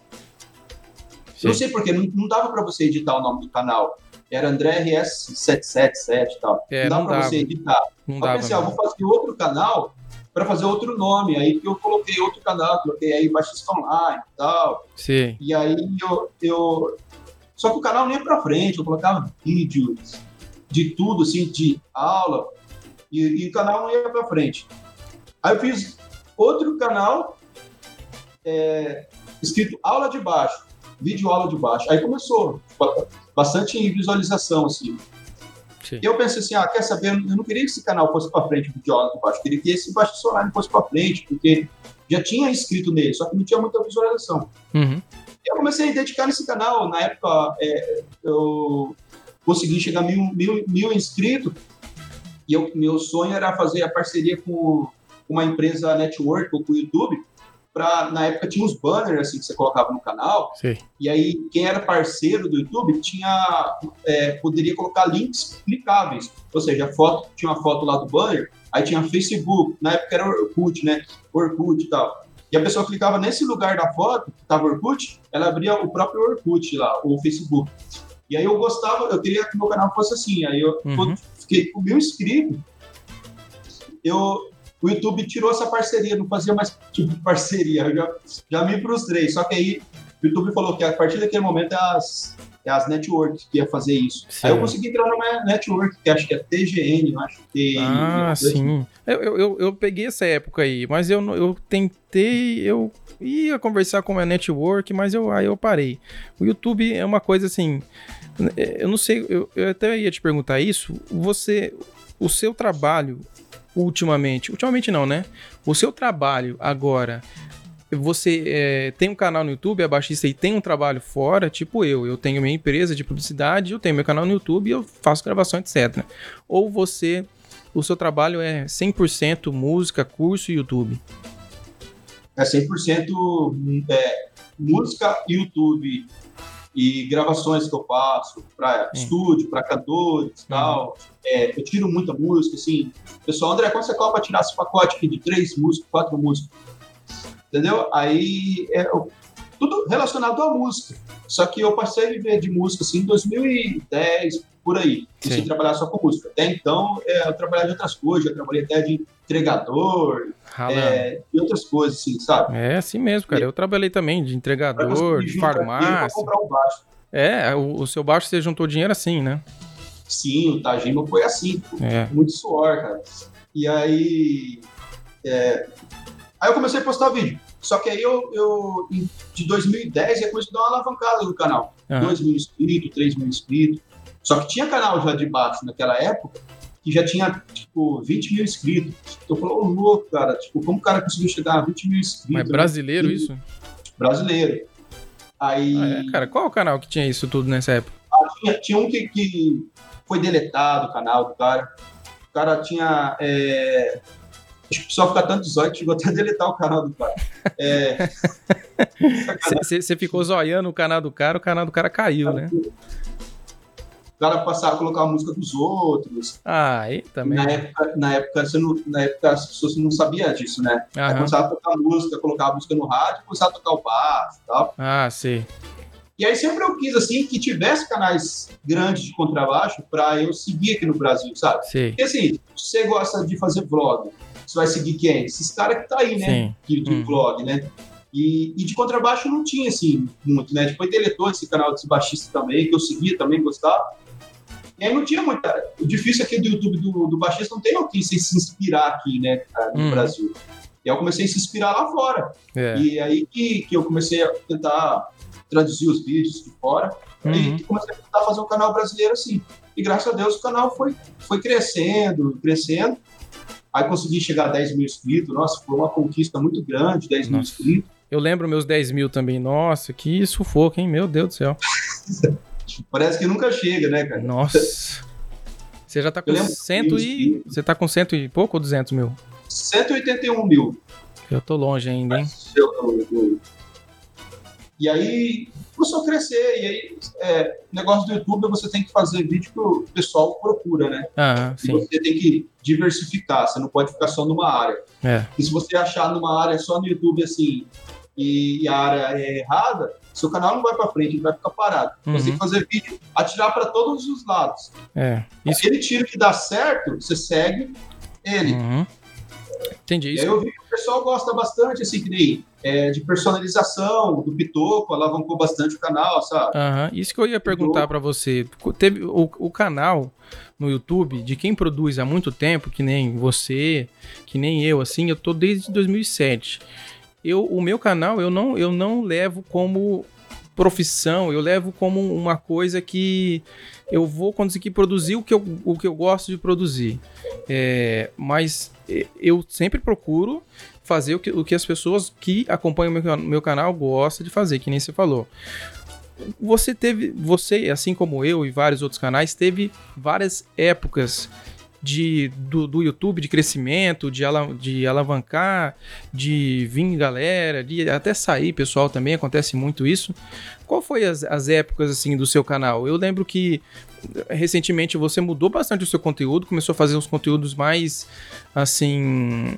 Eu não Sim. sei porquê, não, não dava para você editar o nome do canal. Era André RS777 e tal. É, não não para dava. você editar. não eu dava. pensei, ah, vou fazer outro canal para fazer outro nome. Aí que eu coloquei outro canal, coloquei aí Baixista Online e tal. Sei. E aí eu, eu. Só que o canal nem ia pra frente, eu colocava vídeos de tudo, assim, de aula, e, e o canal não ia pra frente. Aí eu fiz outro canal é, escrito aula de baixo, vídeo aula de baixo. Aí começou, tipo, bastante visualização, assim. Sim. E eu pensei assim, ah, quer saber, eu não queria que esse canal fosse pra frente, vídeo aula de baixo, eu queria que esse baixo online fosse pra frente, porque já tinha inscrito nele, só que não tinha muita visualização Uhum. eu comecei a dedicar nesse canal. Na época, é, eu consegui chegar a mil, mil, mil inscritos. E eu, meu sonho era fazer a parceria com uma empresa network ou com o YouTube. Pra, na época tinha uns banners assim, que você colocava no canal. Sei. E aí, quem era parceiro do YouTube tinha, é, poderia colocar links clicáveis. Ou seja, a foto, tinha uma foto lá do banner, aí tinha Facebook. Na época era Orkut, né? Orkut e tal. E a pessoa clicava nesse lugar da foto, que estava Orkut, ela abria o próprio Orkut lá, o Facebook. E aí eu gostava, eu queria que meu canal fosse assim. Aí eu Uhum. fiquei com mil inscritos, eu, o YouTube tirou essa parceria, não fazia mais tipo de parceria. Eu já, já me frustrei. Só que aí o YouTube falou que a partir daquele momento é as, é as networks que ia fazer isso. Sim. Aí eu consegui entrar numa network, que acho que é TGN, acho que Ah, sim. Eu, eu, eu, peguei essa época aí, mas eu, eu tentei, eu ia conversar com a network, mas eu, aí eu parei. O YouTube é uma coisa assim, é, eu não sei, eu, eu até ia te perguntar isso, você, o seu trabalho ultimamente, ultimamente não, né? O seu trabalho agora você é, tem um canal no YouTube, é baixista e tem um trabalho fora, tipo eu. Eu tenho minha empresa de publicidade, eu tenho meu canal no YouTube, eu faço gravação, etc. Ou você, o seu trabalho é 100% música, curso e YouTube? É 100% é, música, YouTube e gravações que eu faço para estúdio, para cantores e uhum. tal. É, eu tiro muita música, assim. Pessoal, André, quando você cobra tirar esse pacote aqui de três músicas, quatro músicas? Entendeu? Aí é tudo relacionado à música. Só que eu passei a viver de música assim em 2010, por aí. Sem trabalhar só com música. Até então, é, eu trabalhava de outras coisas. Eu trabalhei até de entregador é, e outras coisas, assim, sabe? É assim mesmo, cara. Eu trabalhei também de entregador, de farmácia. um baixo. É, o, o, seu baixo você juntou dinheiro assim, né? Sim, o Tajima foi assim. É. Muito suor, cara. E aí. É, aí eu comecei a postar vídeo. Só que aí eu, eu de 2010, eu comecei a dar uma alavancada no canal. Uhum. 2 mil inscritos, 3 mil inscritos. Só que tinha canal já de baixo naquela época que já tinha, tipo, 20 mil inscritos. Então, falou, oh, louco, cara, tipo, como o cara conseguiu chegar a 20 mil inscritos? Mas brasileiro isso? Brasileiro. Aí... Ah, é, cara, qual o canal que tinha isso tudo nessa época? Ah, tinha, tinha um que, que foi deletado, o canal do cara. O cara tinha... É... Acho que o pessoal fica tanto zóio que chegou até a deletar o canal do cara. Você é... ficou zoiando o canal do cara, o canal do cara caiu, né? O cara passar a colocar a música dos outros. Ah, aí também. Na época, na época, você não, na época as pessoas não sabiam disso, né? Uhum. Aí começava a tocar música, colocar a música no rádio, começava a tocar o baixo e tal. Ah, sim. E aí sempre eu quis, assim, que tivesse canais grandes de contrabaixo para eu seguir aqui no Brasil, sabe? Sim. Porque assim, você gosta de fazer vlog, você vai seguir quem? Esses caras que tá aí, né? Sim. De, uhum. vlog, né? E, e, de contrabaixo não tinha, assim, muito, né? Depois deletou esse canal desse baixista também, que eu seguia, também gostava. E aí não tinha muita. O difícil aqui do YouTube do, do baixista não tem que se inspirar aqui, né, no hum. Brasil. E aí eu comecei a se inspirar lá fora. É. E aí que, que eu comecei a tentar traduzir os vídeos de fora. Uhum. E comecei a tentar fazer um canal brasileiro assim. E graças a Deus o canal foi, foi crescendo, crescendo. Aí consegui chegar a 10 mil inscritos. Nossa, foi uma conquista muito grande, 10 Nossa. mil inscritos. Eu lembro meus 10 mil também. Nossa, que sufoco, hein? Meu Deus do céu. Parece que nunca chega, né, cara? Nossa. Você já tá com cento e... Você tá com cento e pouco ou 200 mil? 181 mil. Eu tô longe ainda, hein? E aí começou a crescer. E aí, é, negócio do YouTube, você tem que fazer vídeo que o pessoal procura, né? Ah, sim. Você tem que diversificar, você não pode ficar só numa área. É. E se você achar numa área só no YouTube, assim, e a área é errada, seu canal não vai para frente, ele vai ficar parado. Uhum. Você tem que fazer vídeo, atirar para todos os lados. É. Isso... Aquele tiro que dá certo, você segue ele. Uhum. Entendi isso. Eu vi que o pessoal gosta bastante, assim, que nem é, de personalização, do Pitoco, alavancou bastante o canal, sabe? Uhum. Isso que eu ia perguntar para você. Teve o, o canal no YouTube de quem produz há muito tempo, que nem você, que nem eu, assim, eu tô desde 2007 eu, o meu canal eu não, eu não levo como profissão, eu levo como uma coisa que eu vou conseguir produzir o que eu, o que eu gosto de produzir. É, mas eu sempre procuro fazer o que, o que as pessoas que acompanham o meu, meu canal gostam de fazer, que nem você falou. Você teve, você, assim como eu e vários outros canais, teve várias épocas de, do, do YouTube de crescimento, de, ala, de alavancar, de vir galera, de até sair pessoal também, acontece muito isso. Qual foi as, as épocas assim do seu canal? Eu lembro que recentemente você mudou bastante o seu conteúdo, começou a fazer uns conteúdos mais assim,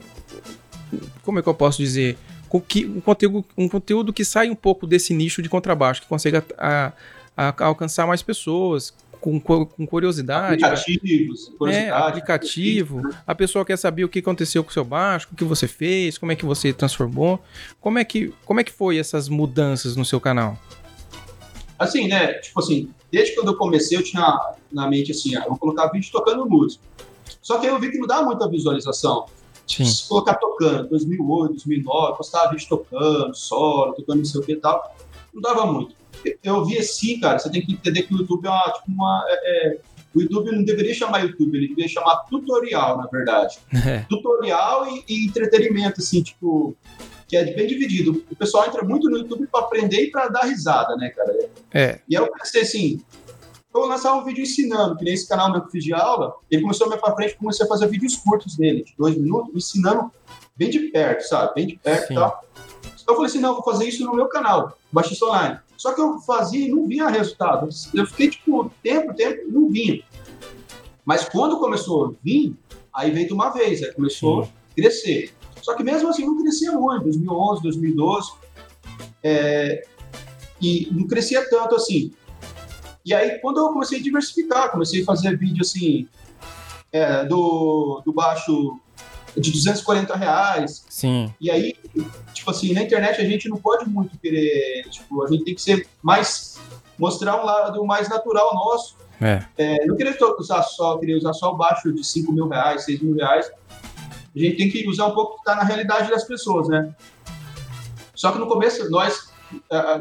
como é que eu posso dizer? Um conteúdo, um conteúdo que sai um pouco desse nicho de contrabaixo, que consiga a, a, a alcançar mais pessoas, com, com curiosidade. Aplicativos, curiosidade. É, aplicativo. A pessoa quer saber o que aconteceu com o seu baixo, o que você fez, como é que você transformou. Como é que, como é que foi essas mudanças no seu canal? Assim, né? Tipo assim, desde quando eu comecei, eu tinha na mente assim, ah, eu vou colocar vídeo tocando música. Só que aí eu vi que não dá muita visualização. Sim. Se colocar tocando, 2008, 2009, postava vídeo tocando, solo, tocando não sei o que e tal, não dava muito eu vi assim, cara, você tem que entender que o YouTube é uma. Tipo uma é, é, o YouTube não deveria chamar YouTube, ele deveria chamar tutorial, na verdade. É. Tutorial e, e, entretenimento, assim, tipo. que é bem dividido. O pessoal entra muito no YouTube para aprender e para dar risada, né, cara? É. E aí eu pensei assim, eu vou lançar um vídeo ensinando, que nem esse canal meu que fiz de aula, ele começou a me para frente, comecei a fazer vídeos curtos dele, de dois minutos, ensinando bem de perto, sabe? Bem de perto e tal. Então eu falei assim, não, vou fazer isso no meu canal, Baixista Online. Só que eu fazia e não vinha resultado. Eu fiquei, tipo, tempo, tempo, não vinha. Mas quando começou a vir, aí veio de uma vez, aí começou Sim. a crescer. Só que mesmo assim não crescia muito, 2011, 2012. É, e não crescia tanto assim. E aí, quando eu comecei a diversificar, comecei a fazer vídeo assim, é, do, do baixo de 240 reais. Sim. E aí, tipo assim, na internet a gente não pode muito querer, tipo, a gente tem que ser mais, mostrar um lado mais natural nosso. É. é não querer usar só, querer usar só o baixo de 5 mil reais, 6 mil reais. A gente tem que usar um pouco que está na realidade das pessoas, né? Só que no começo nós,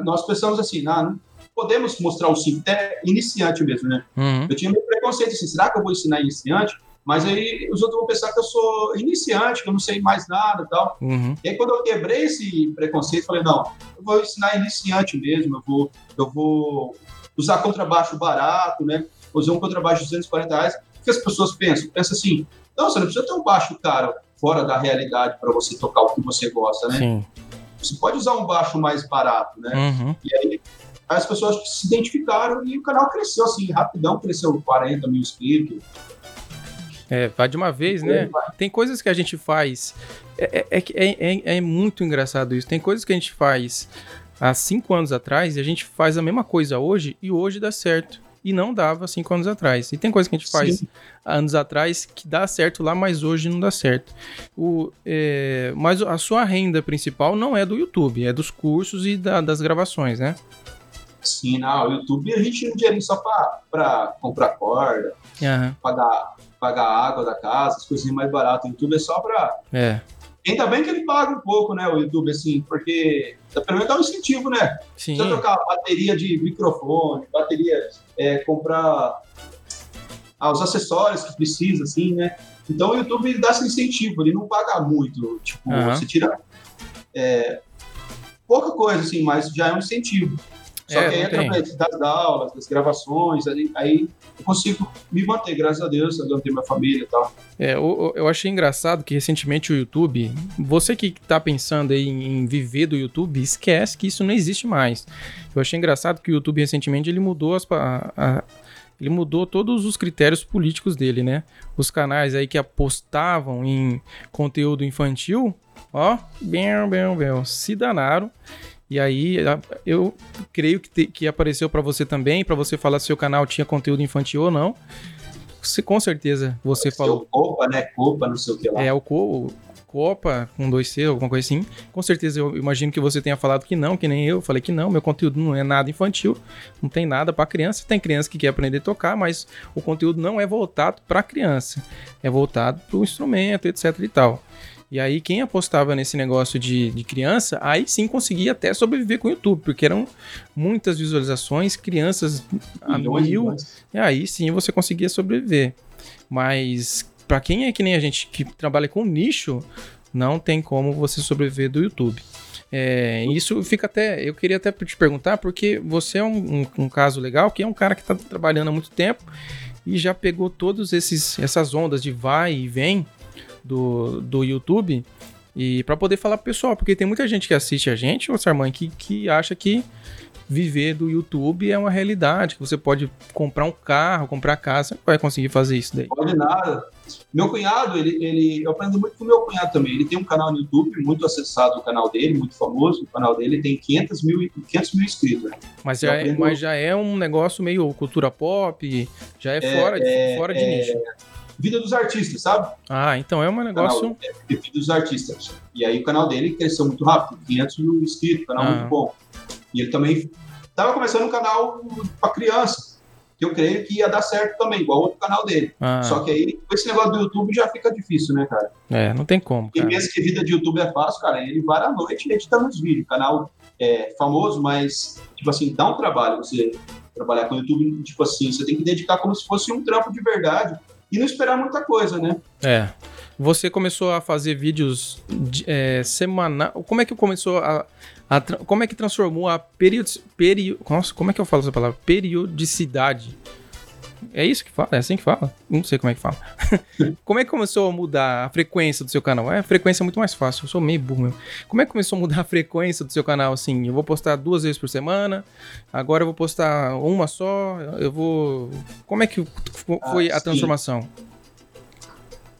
nós pensamos assim, ah, não podemos mostrar o sim, até iniciante mesmo, né? Uhum. Eu tinha meu preconceito assim, será que eu vou ensinar iniciante? Mas aí os outros vão pensar que eu sou iniciante, que eu não sei mais nada e tal. Uhum. E aí quando eu quebrei esse preconceito, falei, não, eu vou ensinar iniciante mesmo, eu vou, eu vou usar contrabaixo barato, né? Vou usar um contrabaixo de 240 reais. O que as pessoas pensam? Pensam assim, não, você não precisa ter um baixo caro fora da realidade para você tocar o que você gosta, né? Sim. Você pode usar um baixo mais barato, né? Uhum. E aí as pessoas se identificaram e o canal cresceu assim, rapidão, cresceu 40 mil inscritos. É, vai de uma vez, né? Tem coisas que a gente faz. É, é, é, é, é muito engraçado isso. Tem coisas que a gente faz há cinco anos atrás e a gente faz a mesma coisa hoje e hoje dá certo. E não dava cinco anos atrás. E tem coisa que a gente faz Sim. anos atrás que dá certo lá, mas hoje não dá certo. O, é, mas a sua renda principal não é do YouTube, é dos cursos e da, das gravações, né? Sim, não, o YouTube a gente tira um dinheirinho só para comprar corda, uhum. pagar pagar água da casa, as coisinhas mais baratas. O YouTube é só pra. É. Ainda bem que ele paga um pouco, né, o YouTube, assim, porque pelo menos dá um incentivo, né? Sim. Trocar bateria de microfone, bateria, é, comprar ah, os acessórios que precisa, assim, né? Então o YouTube ele dá esse incentivo, ele não paga muito. Tipo, uhum. você tira é, pouca coisa, assim, mas já é um incentivo. Só é, que aí, através das aulas, das gravações, aí, aí, eu consigo me manter, graças a Deus, eu tenho minha família e tal. É, eu, eu achei engraçado que recentemente o YouTube, você que tá pensando aí em viver do YouTube, esquece que isso não existe mais. Eu achei engraçado que o YouTube recentemente ele mudou as. A, a, ele mudou todos os critérios políticos dele, né? Os canais aí que apostavam em conteúdo infantil, ó, bem, bem, bem, se danaram e aí eu creio que, te, que apareceu para você também, para você falar se seu canal tinha conteúdo infantil ou não. Se, com certeza você falou. Copa, né? Copa, não sei o que lá. É, o, Co, Copa com 2C, alguma coisa assim. Com certeza eu imagino que você tenha falado que não, que nem eu. Falei que não, meu conteúdo não é nada infantil, não tem nada para criança. Tem criança que quer aprender a tocar, mas o conteúdo não é voltado para criança, é voltado para o instrumento, etc e tal. E aí, quem apostava nesse negócio de, de criança, aí sim conseguia até sobreviver com o YouTube, porque eram muitas visualizações, crianças a mil, e aí sim você conseguia sobreviver. Mas para quem é que nem a gente que trabalha com nicho, não tem como você sobreviver do YouTube. É, isso fica até. Eu queria até te perguntar, porque você é um, um, um caso legal, que é um cara que está trabalhando há muito tempo e já pegou todas essas ondas de vai e vem do, do YouTube e para poder falar pro pessoal, porque tem muita gente que assiste a gente, ô Sarmãe, que, que acha que viver do YouTube é uma realidade, que você pode comprar um carro, comprar casa, você não vai conseguir fazer isso daí. Pode nada. Meu cunhado, ele, ele, eu aprendo muito com meu cunhado também. Ele tem um canal no YouTube, muito acessado o canal dele, muito famoso. O canal dele tem 500 mil, 500 mil inscritos. Né? Mas, já é, mas já é um negócio meio cultura pop, já é, é fora, é, fora de é, nicho. Vida dos Artistas, sabe? Ah, então é um negócio. Canal, é, Vida dos Artistas. E aí o canal dele cresceu muito rápido, 500 mil inscritos, canal ah. muito bom. E ele também estava começando um canal para criança, que eu creio que ia dar certo também, igual outro canal dele. Ah. Só que aí, com esse negócio do YouTube já fica difícil, né, cara? É, não tem como. Quem pensa que vida de YouTube é fácil, cara, ele vai à noite editando os vídeos. Canal é famoso, mas, tipo assim, dá um trabalho você trabalhar com o YouTube, tipo assim, você tem que dedicar como se fosse um trampo de verdade e não esperar muita coisa, né? É. Você começou a fazer vídeos de, é, semanal. Como é que começou a, a como é que transformou a periodi, peri, nossa, como é que eu falo essa palavra? Periodicidade. É isso que fala? É assim que fala? Não sei como é que fala. como é que começou a mudar a frequência do seu canal? É, a frequência é muito mais fácil. Eu sou meio burro mesmo. Como é que começou a mudar a frequência do seu canal? Assim, eu vou postar duas vezes por semana. Agora eu vou postar uma só. Eu vou. Como é que f- foi Ah, a transformação?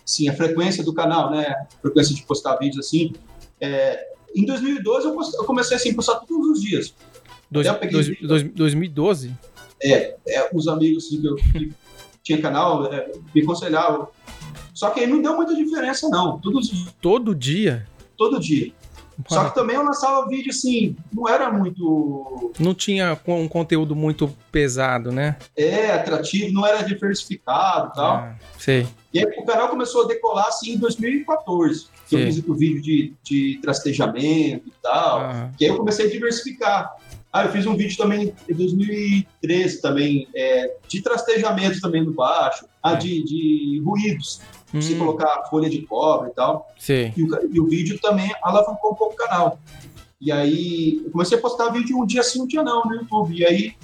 Sim, a frequência do canal, né? A frequência de postar vídeos assim. É, em 2012 eu, post- eu comecei assim, a postar todos os dias. Dois, dois, dois, 2012? É, os amigos que, eu, que tinha canal é, me aconselhavam. Só que aí não deu muita diferença, não. Todos, os- Todo dia? todo dia. Só que também eu lançava vídeo assim, não era muito Não tinha um conteúdo muito pesado, né? é, atrativo, não era diversificado e tal. Ah, sei. E aí o canal começou a decolar assim em 2014. Que eu fiz o vídeo de, de trastejamento e tal. Ah, Que aí eu comecei a diversificar. Ah, eu fiz um vídeo também em 2013 também, é, de trastejamento também no baixo, ah, É. de, de ruídos, você hum, colocar folha de cobre e tal. sei. E o, e o vídeo também alavancou um pouco o canal. E aí eu comecei a postar vídeo um dia sim, um dia não no YouTube. E aí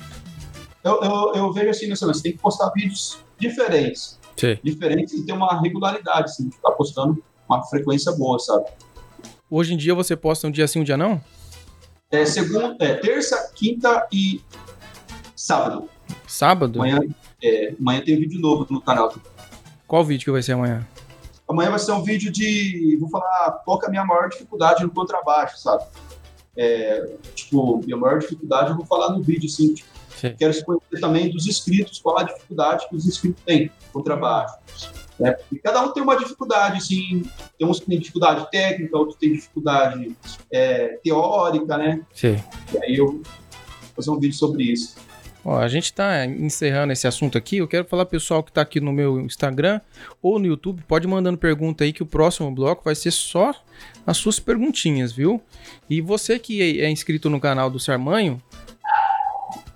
eu, eu, eu vejo assim, né, você tem que postar vídeos diferentes. sei. Diferentes e ter uma regularidade, assim, de ficar postando uma frequência boa, sabe? Hoje em dia você posta um dia sim, um dia não? É, segunda, é, terça, quinta e sábado. Sábado? Amanhã, é, amanhã tem vídeo novo no canal. Qual vídeo que vai ser amanhã? Amanhã vai ser um vídeo de. Vou falar qual é a minha maior dificuldade no contrabaixo, sabe? É, tipo, minha maior dificuldade eu vou falar no vídeo, assim. Tipo, quero conhecer também dos inscritos, qual a dificuldade que os inscritos têm no contrabaixo. Né? E cada um tem uma dificuldade, assim. Tem uns que têm dificuldade técnica, outros têm dificuldade é, teórica, né? Sei. E aí eu vou fazer um vídeo sobre isso. Ó, a gente tá encerrando esse assunto aqui. Eu quero falar pessoal que tá aqui no meu Instagram ou no YouTube, pode mandando pergunta aí que o próximo bloco vai ser só as suas perguntinhas, viu? E você que é é inscrito no canal do Sarmanho,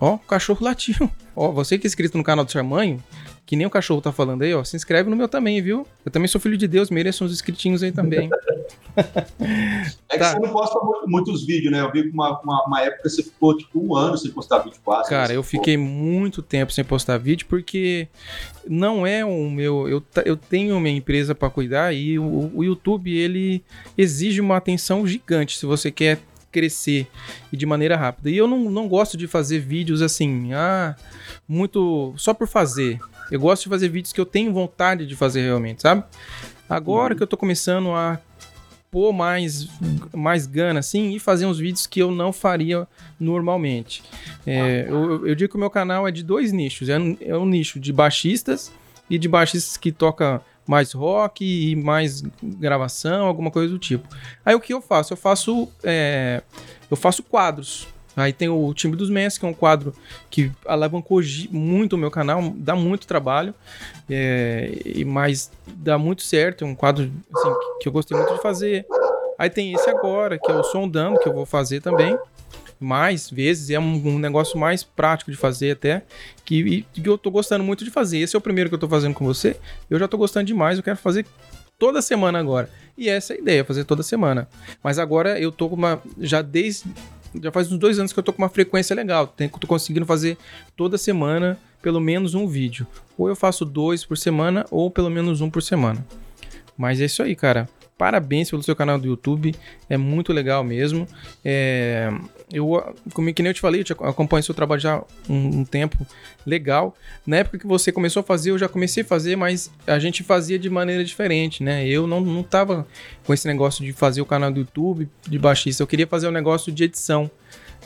ó, o cachorro latiu. Ó, você que é inscrito no canal do Sarmanho, que nem o cachorro tá falando aí, ó, se inscreve no meu também, viu? Eu também sou filho de Deus, mereço uns inscritinhos aí também. É que Tá. você não posta mu- muitos vídeos, né? Eu vi que uma, uma, uma época você ficou tipo um ano sem postar vídeo quase. Cara, né? eu fiquei muito tempo sem postar vídeo porque não é o meu. Eu, eu tenho minha empresa para cuidar e o, o YouTube ele exige uma atenção gigante se você quer crescer e de maneira rápida. E eu não, não gosto de fazer vídeos assim, ah, muito só por fazer. Eu gosto de fazer vídeos que eu tenho vontade de fazer realmente, sabe? Agora que eu tô começando a pôr mais, mais gana assim e fazer uns vídeos que eu não faria normalmente. É, eu, eu- eu digo que o meu canal é de dois nichos. É um, é um nicho de baixistas e de baixistas que toca mais rock e mais gravação, alguma coisa do tipo. Aí o que eu faço? Eu faço é, eu faço quadros. Aí tem o time dos Mens, que é um quadro que alavancou muito o meu canal, dá muito trabalho, é, mas dá muito certo. É um quadro assim, que- eu gostei muito de fazer. Aí tem esse agora, que é o Sondando, que eu vou fazer também mais vezes, é um, um negócio mais prático de fazer até, que, e que eu tô gostando muito de fazer. Esse é o primeiro que eu tô fazendo com você, eu já tô gostando demais, eu quero fazer toda semana agora. E essa é a ideia, fazer toda semana. Mas agora eu tô com uma. Já desde. Já faz uns dois anos que eu tô com uma frequência legal. Tem, tô conseguindo fazer toda semana pelo menos um vídeo. Ou eu faço dois por semana, ou pelo menos um por semana. Mas é isso aí, cara. Parabéns pelo seu canal do YouTube. É muito legal mesmo. É, eu, como que nem eu te falei, eu te acompanho seu trabalho já um, um tempo legal. Na época que você começou a fazer, eu já comecei a fazer, mas a gente fazia de maneira diferente, né? Eu não, não tava com esse negócio de fazer o canal do YouTube de baixista. Eu queria fazer um negócio de edição.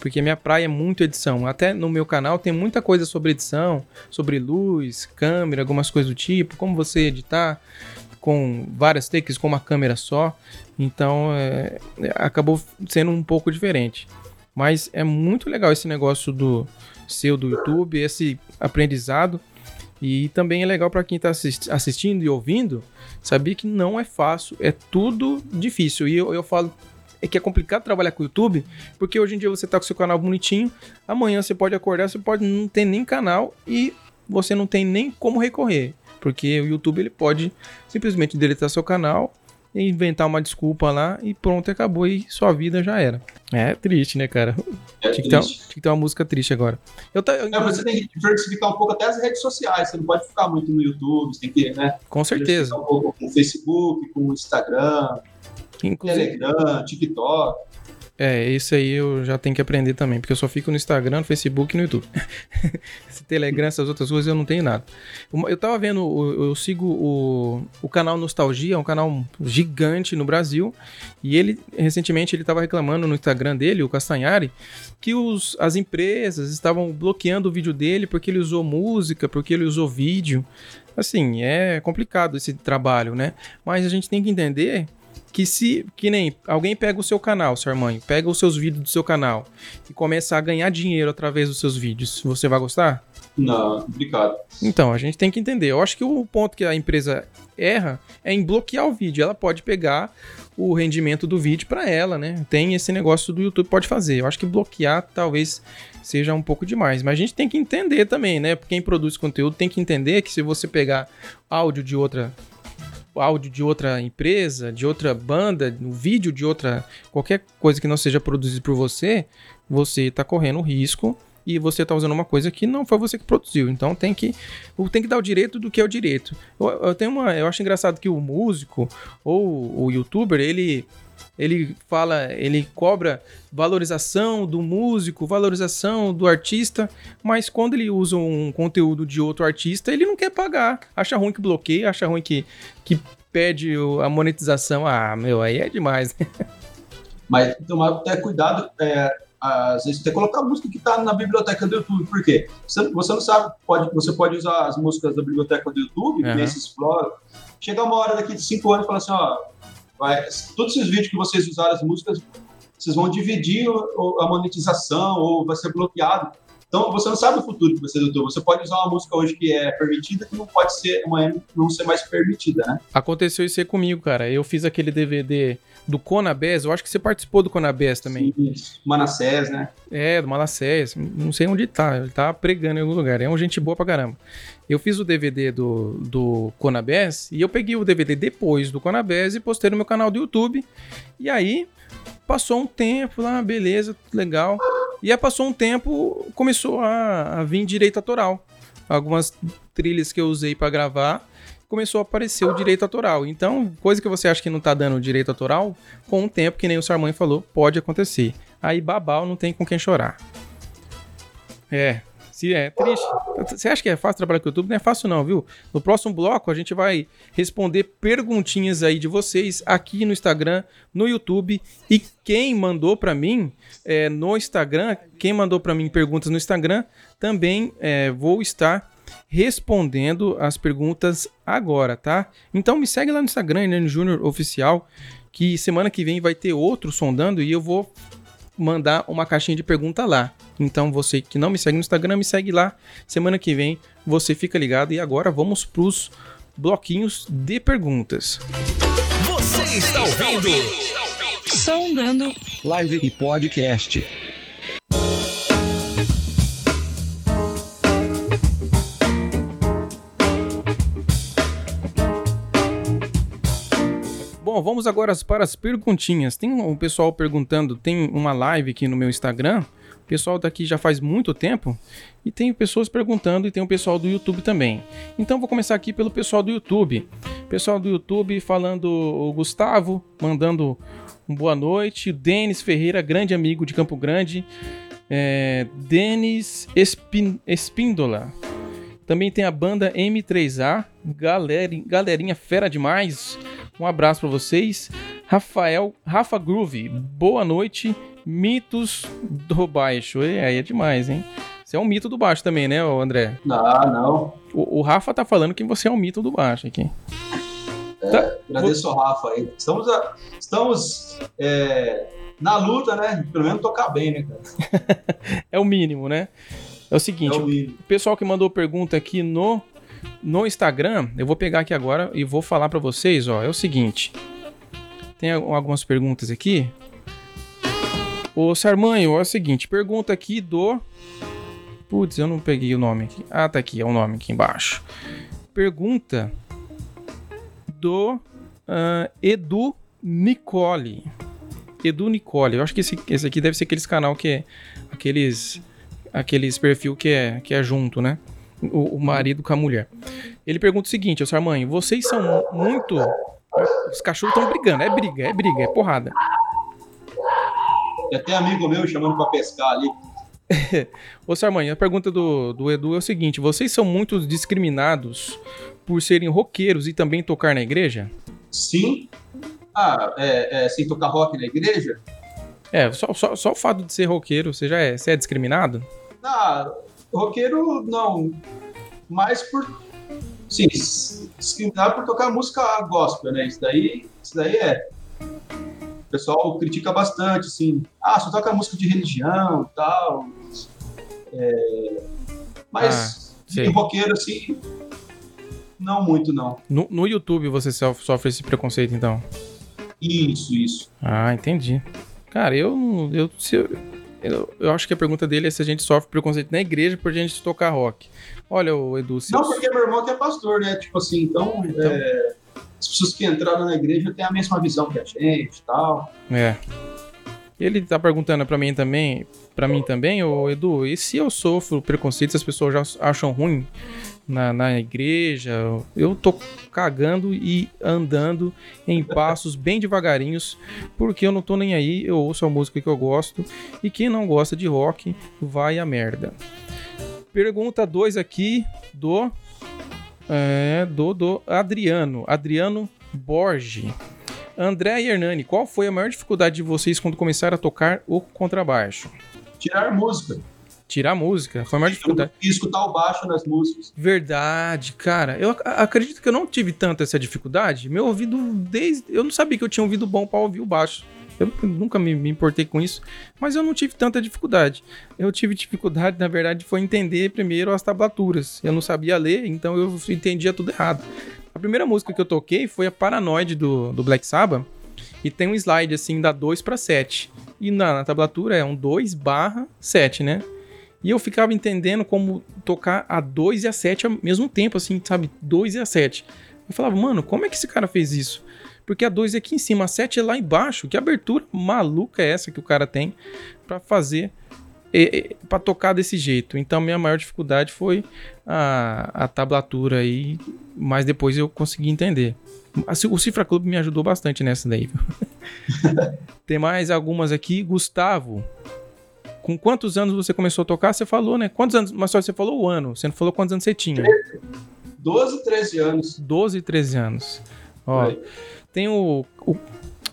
Porque minha praia é muito edição. Até no meu canal tem muita coisa sobre edição, sobre luz, câmera, algumas coisas do tipo, como você editar com várias takes com uma câmera só. Então é, acabou sendo um pouco diferente. Mas é muito legal esse negócio do seu do YouTube, esse aprendizado. E também é legal para quem está assistindo e ouvindo saber que não é fácil, é tudo difícil. E eu, eu falo é que é complicado trabalhar com o YouTube, porque hoje em dia você tá com seu canal bonitinho, amanhã você pode acordar, você pode não ter nem canal e você não tem nem como recorrer. Porque o YouTube ele pode simplesmente deletar seu canal inventar uma desculpa lá e pronto, acabou e sua vida já era. É triste, né, cara? É tinha, que ter, tinha que ter uma música triste agora. Eu tá, eu, É, mas você tem que diversificar um pouco até as redes sociais. Você não pode ficar muito no YouTube, você tem que, né? com certeza. Um pouco com o Facebook, com o Instagram, Inclusive, Telegram, TikTok. É, isso aí eu já tenho que aprender também, porque eu só fico no Instagram, no Facebook e no YouTube. Esse Telegram, essas outras coisas eu não tenho nada. Eu tava vendo, eu sigo o, o canal Nostalgia, é um canal gigante no Brasil, e ele, recentemente, ele tava reclamando no Instagram dele, o Castanhari, que os, as empresas estavam bloqueando o vídeo dele porque ele usou música, porque ele usou vídeo. Assim, é complicado esse trabalho, né? Mas a gente tem que entender que se, que nem alguém pega o seu canal, seu irmão, pega os seus vídeos do seu canal e começa a ganhar dinheiro através dos seus vídeos, você vai gostar? Não, complicado. Então, a gente tem que entender. Eu acho que o ponto que a empresa erra é em bloquear o vídeo. Ela pode pegar o rendimento do vídeo para ela, né? Tem esse negócio do YouTube pode fazer. Eu acho que bloquear talvez seja um pouco demais, mas a gente tem que entender também, né? Quem produz conteúdo tem que entender que se você pegar áudio de outra áudio de outra empresa, de outra banda, um vídeo de outra qualquer coisa que não seja produzido por você, você está correndo risco e você está usando uma coisa que não foi você que produziu. Então tem que tem que dar o direito do que é o direito. Eu, eu tenho uma, eu acho engraçado que o músico ou o youtuber ele ele fala, ele cobra valorização do músico, valorização do artista, mas quando ele usa um conteúdo de outro artista, ele não quer pagar. Acha ruim que bloqueia, acha ruim que, que pede a monetização. Ah, meu, aí é demais. né? Mas tomar até cuidado, é, às vezes, até colocar a música que está na biblioteca do YouTube. Por quê? Você, você não sabe, pode, você pode usar as músicas da biblioteca do YouTube, Aham. nesses explora. Chega uma hora daqui de cinco anos e fala assim, ó, vai, todos esses vídeos que vocês usaram as músicas, vocês vão dividir a monetização ou vai ser bloqueado. Então, você não sabe o futuro que do YouTube. Você pode usar uma música hoje que é permitida que não pode ser, amanhã não ser mais permitida, né? Aconteceu isso aí comigo, cara. Eu fiz aquele DVD do Conabés, eu acho que você participou do Conabés também. Isso. Manassés, né? É, do Malassés, não sei onde tá, ele tá pregando em algum lugar, é um gente boa pra caramba. Eu fiz o DVD do, do Conabés e eu peguei o DVD depois do Conabés e postei no meu canal do YouTube. E aí, passou um tempo lá, beleza, legal. E aí passou um tempo, começou a, a vir direito autoral. Algumas trilhas que eu usei pra gravar, começou a aparecer o direito autoral. Então, coisa que você acha que não tá dando direito autoral, com o tempo, que nem o Sarmãe falou, pode acontecer. Aí babau não tem com quem chorar. É, se é triste. Você acha que é fácil trabalhar com o YouTube? Não é fácil não, viu? No próximo bloco a gente vai responder perguntinhas aí de vocês aqui no Instagram, no YouTube e quem mandou pra mim é, no Instagram, quem mandou pra mim perguntas no Instagram, também é, vou estar respondendo as perguntas agora, tá? Então me segue lá no Instagram, Hernani Júnior Oficial, que semana que vem vai ter outro sondando e eu vou mandar uma caixinha de pergunta lá. Então você que não me segue no Instagram, me segue lá. Semana que vem você fica ligado e agora vamos pros bloquinhos de perguntas. Você está ouvindo? Sondando Live e Podcast. Bom, vamos agora para as perguntinhas. Tem um pessoal perguntando, tem uma live aqui no meu Instagram. O pessoal daqui já faz muito tempo e tem pessoas perguntando e tem o pessoal do YouTube também. Então vou começar aqui pelo pessoal do YouTube. Pessoal do YouTube falando o Gustavo, mandando um boa noite. Denis Ferreira, grande amigo de Campo Grande. É, Denis Espin- Espíndola. Também tem a banda M3A, galerinha, galerinha fera demais. Um abraço pra vocês. Rafael, Rafa Groove, boa noite. Mitos do baixo. E aí é demais, hein? Você é um mito do baixo também, né, André? Não, não. O, o Rafa tá falando que você é um mito do baixo aqui. Tá. Agradeço ao Rafa aí. Estamos, a- estamos é, na luta, né? Pelo menos tocar bem, né, cara? É o mínimo, né? É o seguinte, É o o pessoal que mandou pergunta aqui no no Instagram, eu vou pegar aqui agora e vou falar pra vocês, ó, é o seguinte. Tem al- algumas perguntas aqui. Ô Sarmanho, é o seguinte, pergunta aqui do Putz, eu não peguei o nome aqui. Ah, tá aqui, é o nome aqui embaixo. Pergunta do uh, Edu Nicole. Edu Nicole. Eu acho que esse, esse aqui deve ser aqueles canal que é aqueles aqueles perfil que é que é junto, né? O, o marido com a mulher. Ele pergunta o seguinte, mãe, vocês são muito os cachorros estão brigando, é briga, é briga, é porrada. Tem até amigo meu chamando para pescar ali. Ô Sarmãe, a pergunta do, do Edu é o seguinte: vocês são muito discriminados por serem roqueiros e também tocar na igreja? Sim. Ah, é, é sem tocar rock na igreja? É, só, só, só o fato de ser roqueiro, você já é, você é discriminado? Ah, roqueiro não. Mas por. Sim, discriminado por tocar música gospel, né? Isso daí, isso daí é. O pessoal critica bastante, assim. Ah, só toca música de religião e tal. É... Mas, ah, roqueiro, assim, não muito, não. No, no YouTube você sofre esse preconceito, então? Isso, isso. Ah, entendi. Cara, eu, eu, se eu, eu, eu, acho que a pergunta dele é se a gente sofre preconceito na igreja por a gente tocar rock. Olha, o Edu. Se não, porque meu irmão que é pastor, né? Tipo assim, então, então... É, as pessoas que entraram na igreja têm a mesma visão que a gente e tal. É. Ele tá perguntando para mim também, para mim também, ô Edu, e se eu sofro preconceito, se as pessoas já acham ruim na, na igreja, eu tô cagando e andando em passos bem devagarinhos, porque eu não tô nem aí, eu ouço a música que eu gosto, e quem não gosta de rock, vai a merda. Pergunta 2 aqui do, é, do, do Adriano, Adriano Borges. André e Hernani, qual foi a maior dificuldade de vocês quando começaram a tocar o contrabaixo? Tirar música. Tirar música. Foi a maior dificuldade. E escutar o baixo nas músicas. Verdade, cara. Eu acredito que eu não tive tanto essa dificuldade. Meu ouvido, desde. Eu não sabia que eu tinha um ouvido bom para ouvir o baixo. Eu nunca me, me, importei com isso, mas eu não tive tanta dificuldade. Eu tive dificuldade, na verdade, foi entender primeiro as tablaturas. Eu não sabia ler, então eu entendia tudo errado. A primeira música que eu toquei foi a Paranoid do, do Black Sabbath. E tem um slide assim, da 2 para 7. E na, na, tablatura é um 2 barra 7, né? E eu ficava entendendo como tocar a 2 e a 7 ao mesmo tempo, assim, sabe? 2 e a 7. Eu falava, mano, como é que esse cara fez isso? Porque a 2 é aqui em cima, a 7 é lá embaixo. Que abertura maluca é essa que o cara tem para fazer para tocar desse jeito. Então, minha maior dificuldade foi a, a tablatura aí, mas depois eu consegui entender. O Cifra Club me ajudou bastante nessa daí. Tem mais algumas aqui. Gustavo, com quantos anos você começou a tocar? Você falou, né? Quantos anos? Mas só você falou o ano. Você não falou quantos anos você tinha. 12, 13 anos. 12, 13 anos. Ó, tem o, o,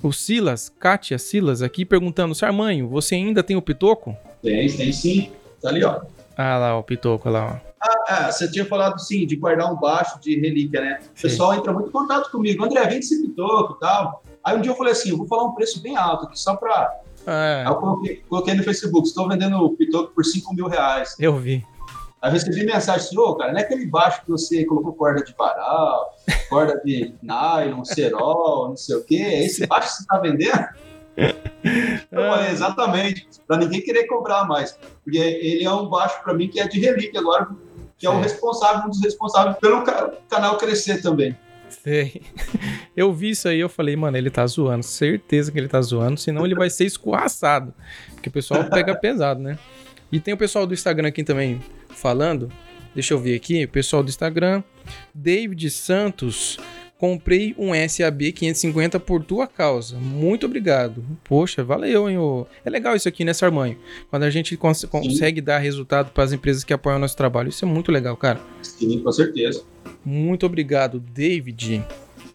o Silas, Kátia Silas aqui perguntando: Sarmanho, você ainda tem o pitoco? Tem, tem sim. Tá ali, ó. Ah lá, o pitoco lá, ó. Ah, ah, você tinha falado sim, de guardar um baixo de relíquia, né? O pessoal entra muito em contato comigo. André, vende esse pitoco e tal. Aí um dia eu falei assim: eu vou falar um preço bem alto aqui, só pra. É. Aí eu coloquei, coloquei no Facebook: estou vendendo o pitoco por 5 mil reais. Eu vi. Aí recebi mensagem assim, ô, cara, não é aquele baixo que você colocou corda de varal, corda de nylon, cerol, não sei o quê. É esse baixo que você tá vendendo? Eu falei, exatamente, para ninguém querer comprar mais. Porque ele é um baixo para mim que é de relíquia agora, que é o responsável, um dos responsáveis pelo canal crescer também. Sei. Eu vi isso aí, eu falei, mano, ele tá zoando. Certeza que ele tá zoando, senão ele vai ser escorraçado. Porque o pessoal pega pesado, né? E tem o pessoal do Instagram aqui também falando. Deixa eu ver aqui, o pessoal do Instagram. David Santos Comprei um SAB 550 por tua causa. Muito obrigado. Poxa, valeu, hein? Ô. É legal isso aqui, né, Sarmanho? Quando a gente cons Sim. consegue dar resultado para as empresas que apoiam o nosso trabalho. Isso é muito legal, cara. Sim, com certeza. Muito obrigado, David.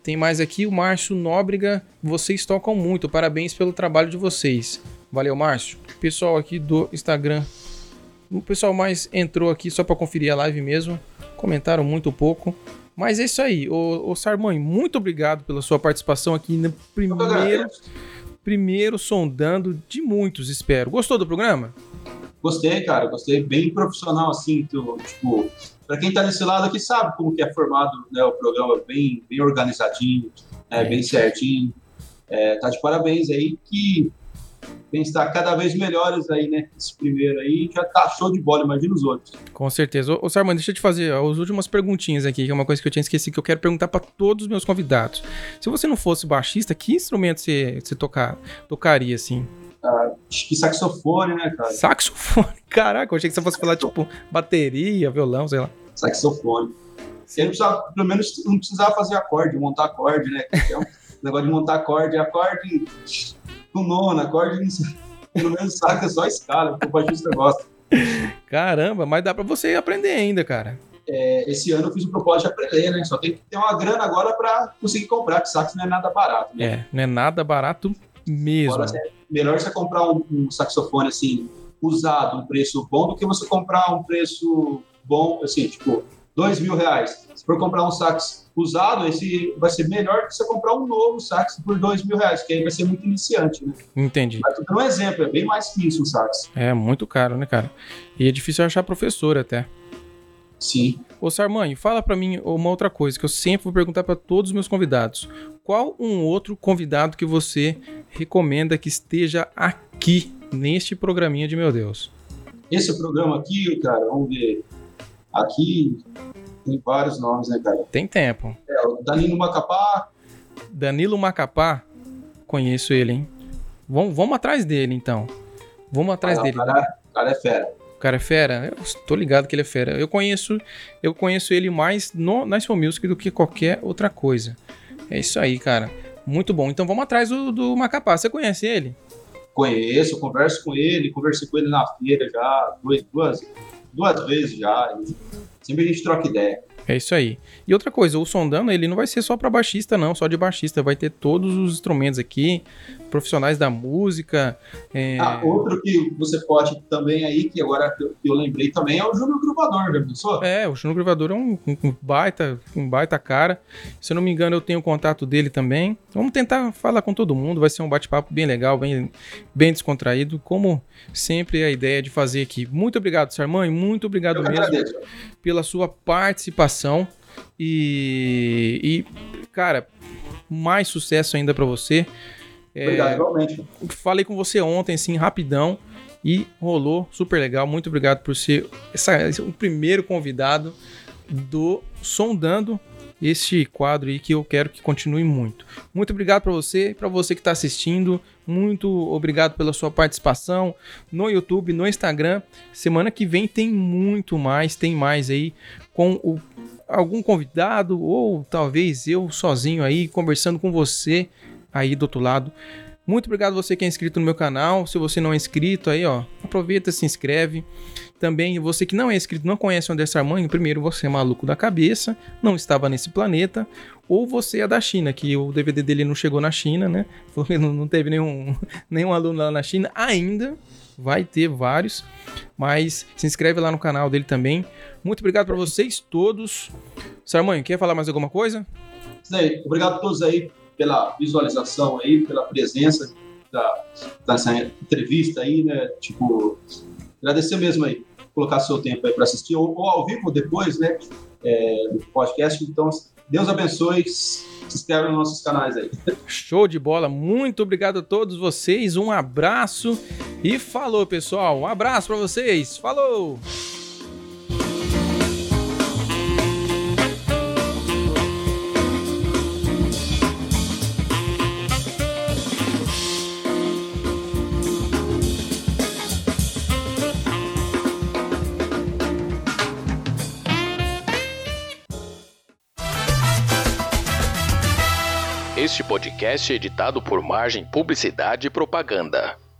Tem mais aqui o Márcio Nóbrega. Vocês tocam muito. Parabéns pelo trabalho de vocês. Valeu, Márcio. Pessoal aqui do Instagram. O pessoal mais entrou aqui só para conferir a live mesmo. Comentaram muito pouco. Mas é isso aí. Ô, ô Sarmãe, muito obrigado pela sua participação aqui no primeiro, primeiro sondando de muitos, espero. Gostou do programa? Gostei, cara. Gostei. Bem profissional, assim. Tu, tipo, pra quem tá desse lado aqui sabe como que é formado né, o programa. Bem, bem organizadinho, né, bem certinho. É, tá de parabéns aí que tem que estar cada vez melhores aí, né? Esse primeiro aí já tá show de bola, imagina os outros. Com certeza. Ô, ô Sarman, deixa eu te fazer as últimas perguntinhas aqui, que é uma coisa que eu tinha esquecido, que eu quero perguntar para todos os meus convidados. Se você não fosse baixista, que instrumento você, você tocar, tocaria, assim? Ah, acho que saxofone, né, cara? Saxofone? Caraca, eu achei que você fosse falar, tipo, bateria, violão, sei lá. Saxofone. Ele precisava, pelo menos não precisava fazer acorde, montar acorde, né? É um negócio de montar acorde, acorde com nona, acorde, sabe que é só escala, o baixista gosta. Caramba, mas dá pra você aprender ainda, cara. É, esse ano eu fiz o propósito de aprender, né? Só tem que ter uma grana agora pra conseguir comprar, que sax não é nada barato, né? É, não é nada barato mesmo. Agora, é melhor você comprar um, um saxofone, assim, usado, um preço bom, do que você comprar um preço bom, assim, tipo, dois mil reais. Se for comprar um sax usado, esse vai ser melhor que você comprar um novo sax por dois mil reais, que aí vai ser muito iniciante, né? Entendi. Mas tô dando um exemplo, é bem mais que isso um sax. É muito caro, né, cara? E é difícil achar professor até. Sim. Ô Sarmanho, fala para mim uma outra coisa que eu sempre vou perguntar para todos os meus convidados. Qual um outro convidado que você recomenda que esteja aqui neste programinha de meu Deus? Esse programa aqui, cara, vamos ver. Aqui tem vários nomes, né, cara? Tem tempo. É, o Danilo Macapá. Danilo Macapá, conheço ele, hein? Vamos, vamos atrás dele, então. Vamos atrás Ah, dele. O cara, o cara é fera. O cara é fera? Eu tô ligado que ele é fera. Eu conheço, eu conheço ele mais no Nice Music do que qualquer outra coisa. É isso aí, cara. Muito bom. Então vamos atrás do, do Macapá. Você conhece ele? Conheço, converso com ele, conversei com ele na feira já, duas, duas, duas vezes já. Sempre a gente troca ideia. É isso aí. E outra coisa, o Sondano, ele não vai ser só para baixista, não, só de baixista. Vai ter todos os instrumentos aqui, profissionais da música. é, Ah, outro que você pode também aí, que agora que eu, eu lembrei também, é o Júnior Gruvador, já pensou? É, o Juno Gravador é um, um baita, um baita cara. Se eu não me engano, eu tenho o contato dele também. Vamos tentar falar com todo mundo, vai ser um bate-papo bem legal, bem, bem descontraído, como sempre a ideia de fazer aqui. Muito obrigado, Sarmãe, muito obrigado Eu mesmo agradeço. pela sua participação e, e, cara, mais sucesso ainda pra você. É, Obrigado, igualmente. falei com você ontem, assim, rapidão, e rolou super legal. Muito obrigado por ser essa, esse- o primeiro convidado do Sondando este quadro aí que eu quero que continue muito. Muito obrigado para você, para você que está assistindo. Muito obrigado pela sua participação no YouTube, no Instagram. Semana que vem tem muito mais, tem mais aí com o- algum convidado ou talvez eu sozinho aí conversando com você aí do outro lado. Muito obrigado você que é inscrito no meu canal. Se você não é inscrito aí, ó, aproveita, se inscreve. Também você que não é inscrito, não conhece o André Sarmanho, primeiro você é maluco da cabeça, não estava nesse planeta, ou você é da China, que o DVD dele não chegou na China, né? Não teve nenhum, nenhum aluno lá na China ainda. Vai ter vários, mas se inscreve lá no canal dele também. Muito obrigado para vocês todos. Sarmanho, quer falar mais alguma coisa? Isso. Obrigado a todos aí pela visualização aí, pela presença da, dessa entrevista aí, né? Tipo, agradecer mesmo aí, colocar seu tempo aí para assistir, ou, ou ao vivo depois, né? É, do podcast. Então, Deus abençoe. Se inscreve nos nossos canais aí. Show de bola, muito obrigado a todos vocês, um abraço e falou pessoal, um abraço para vocês, falou! Este podcast é editado por Margem Publicidade e Propaganda.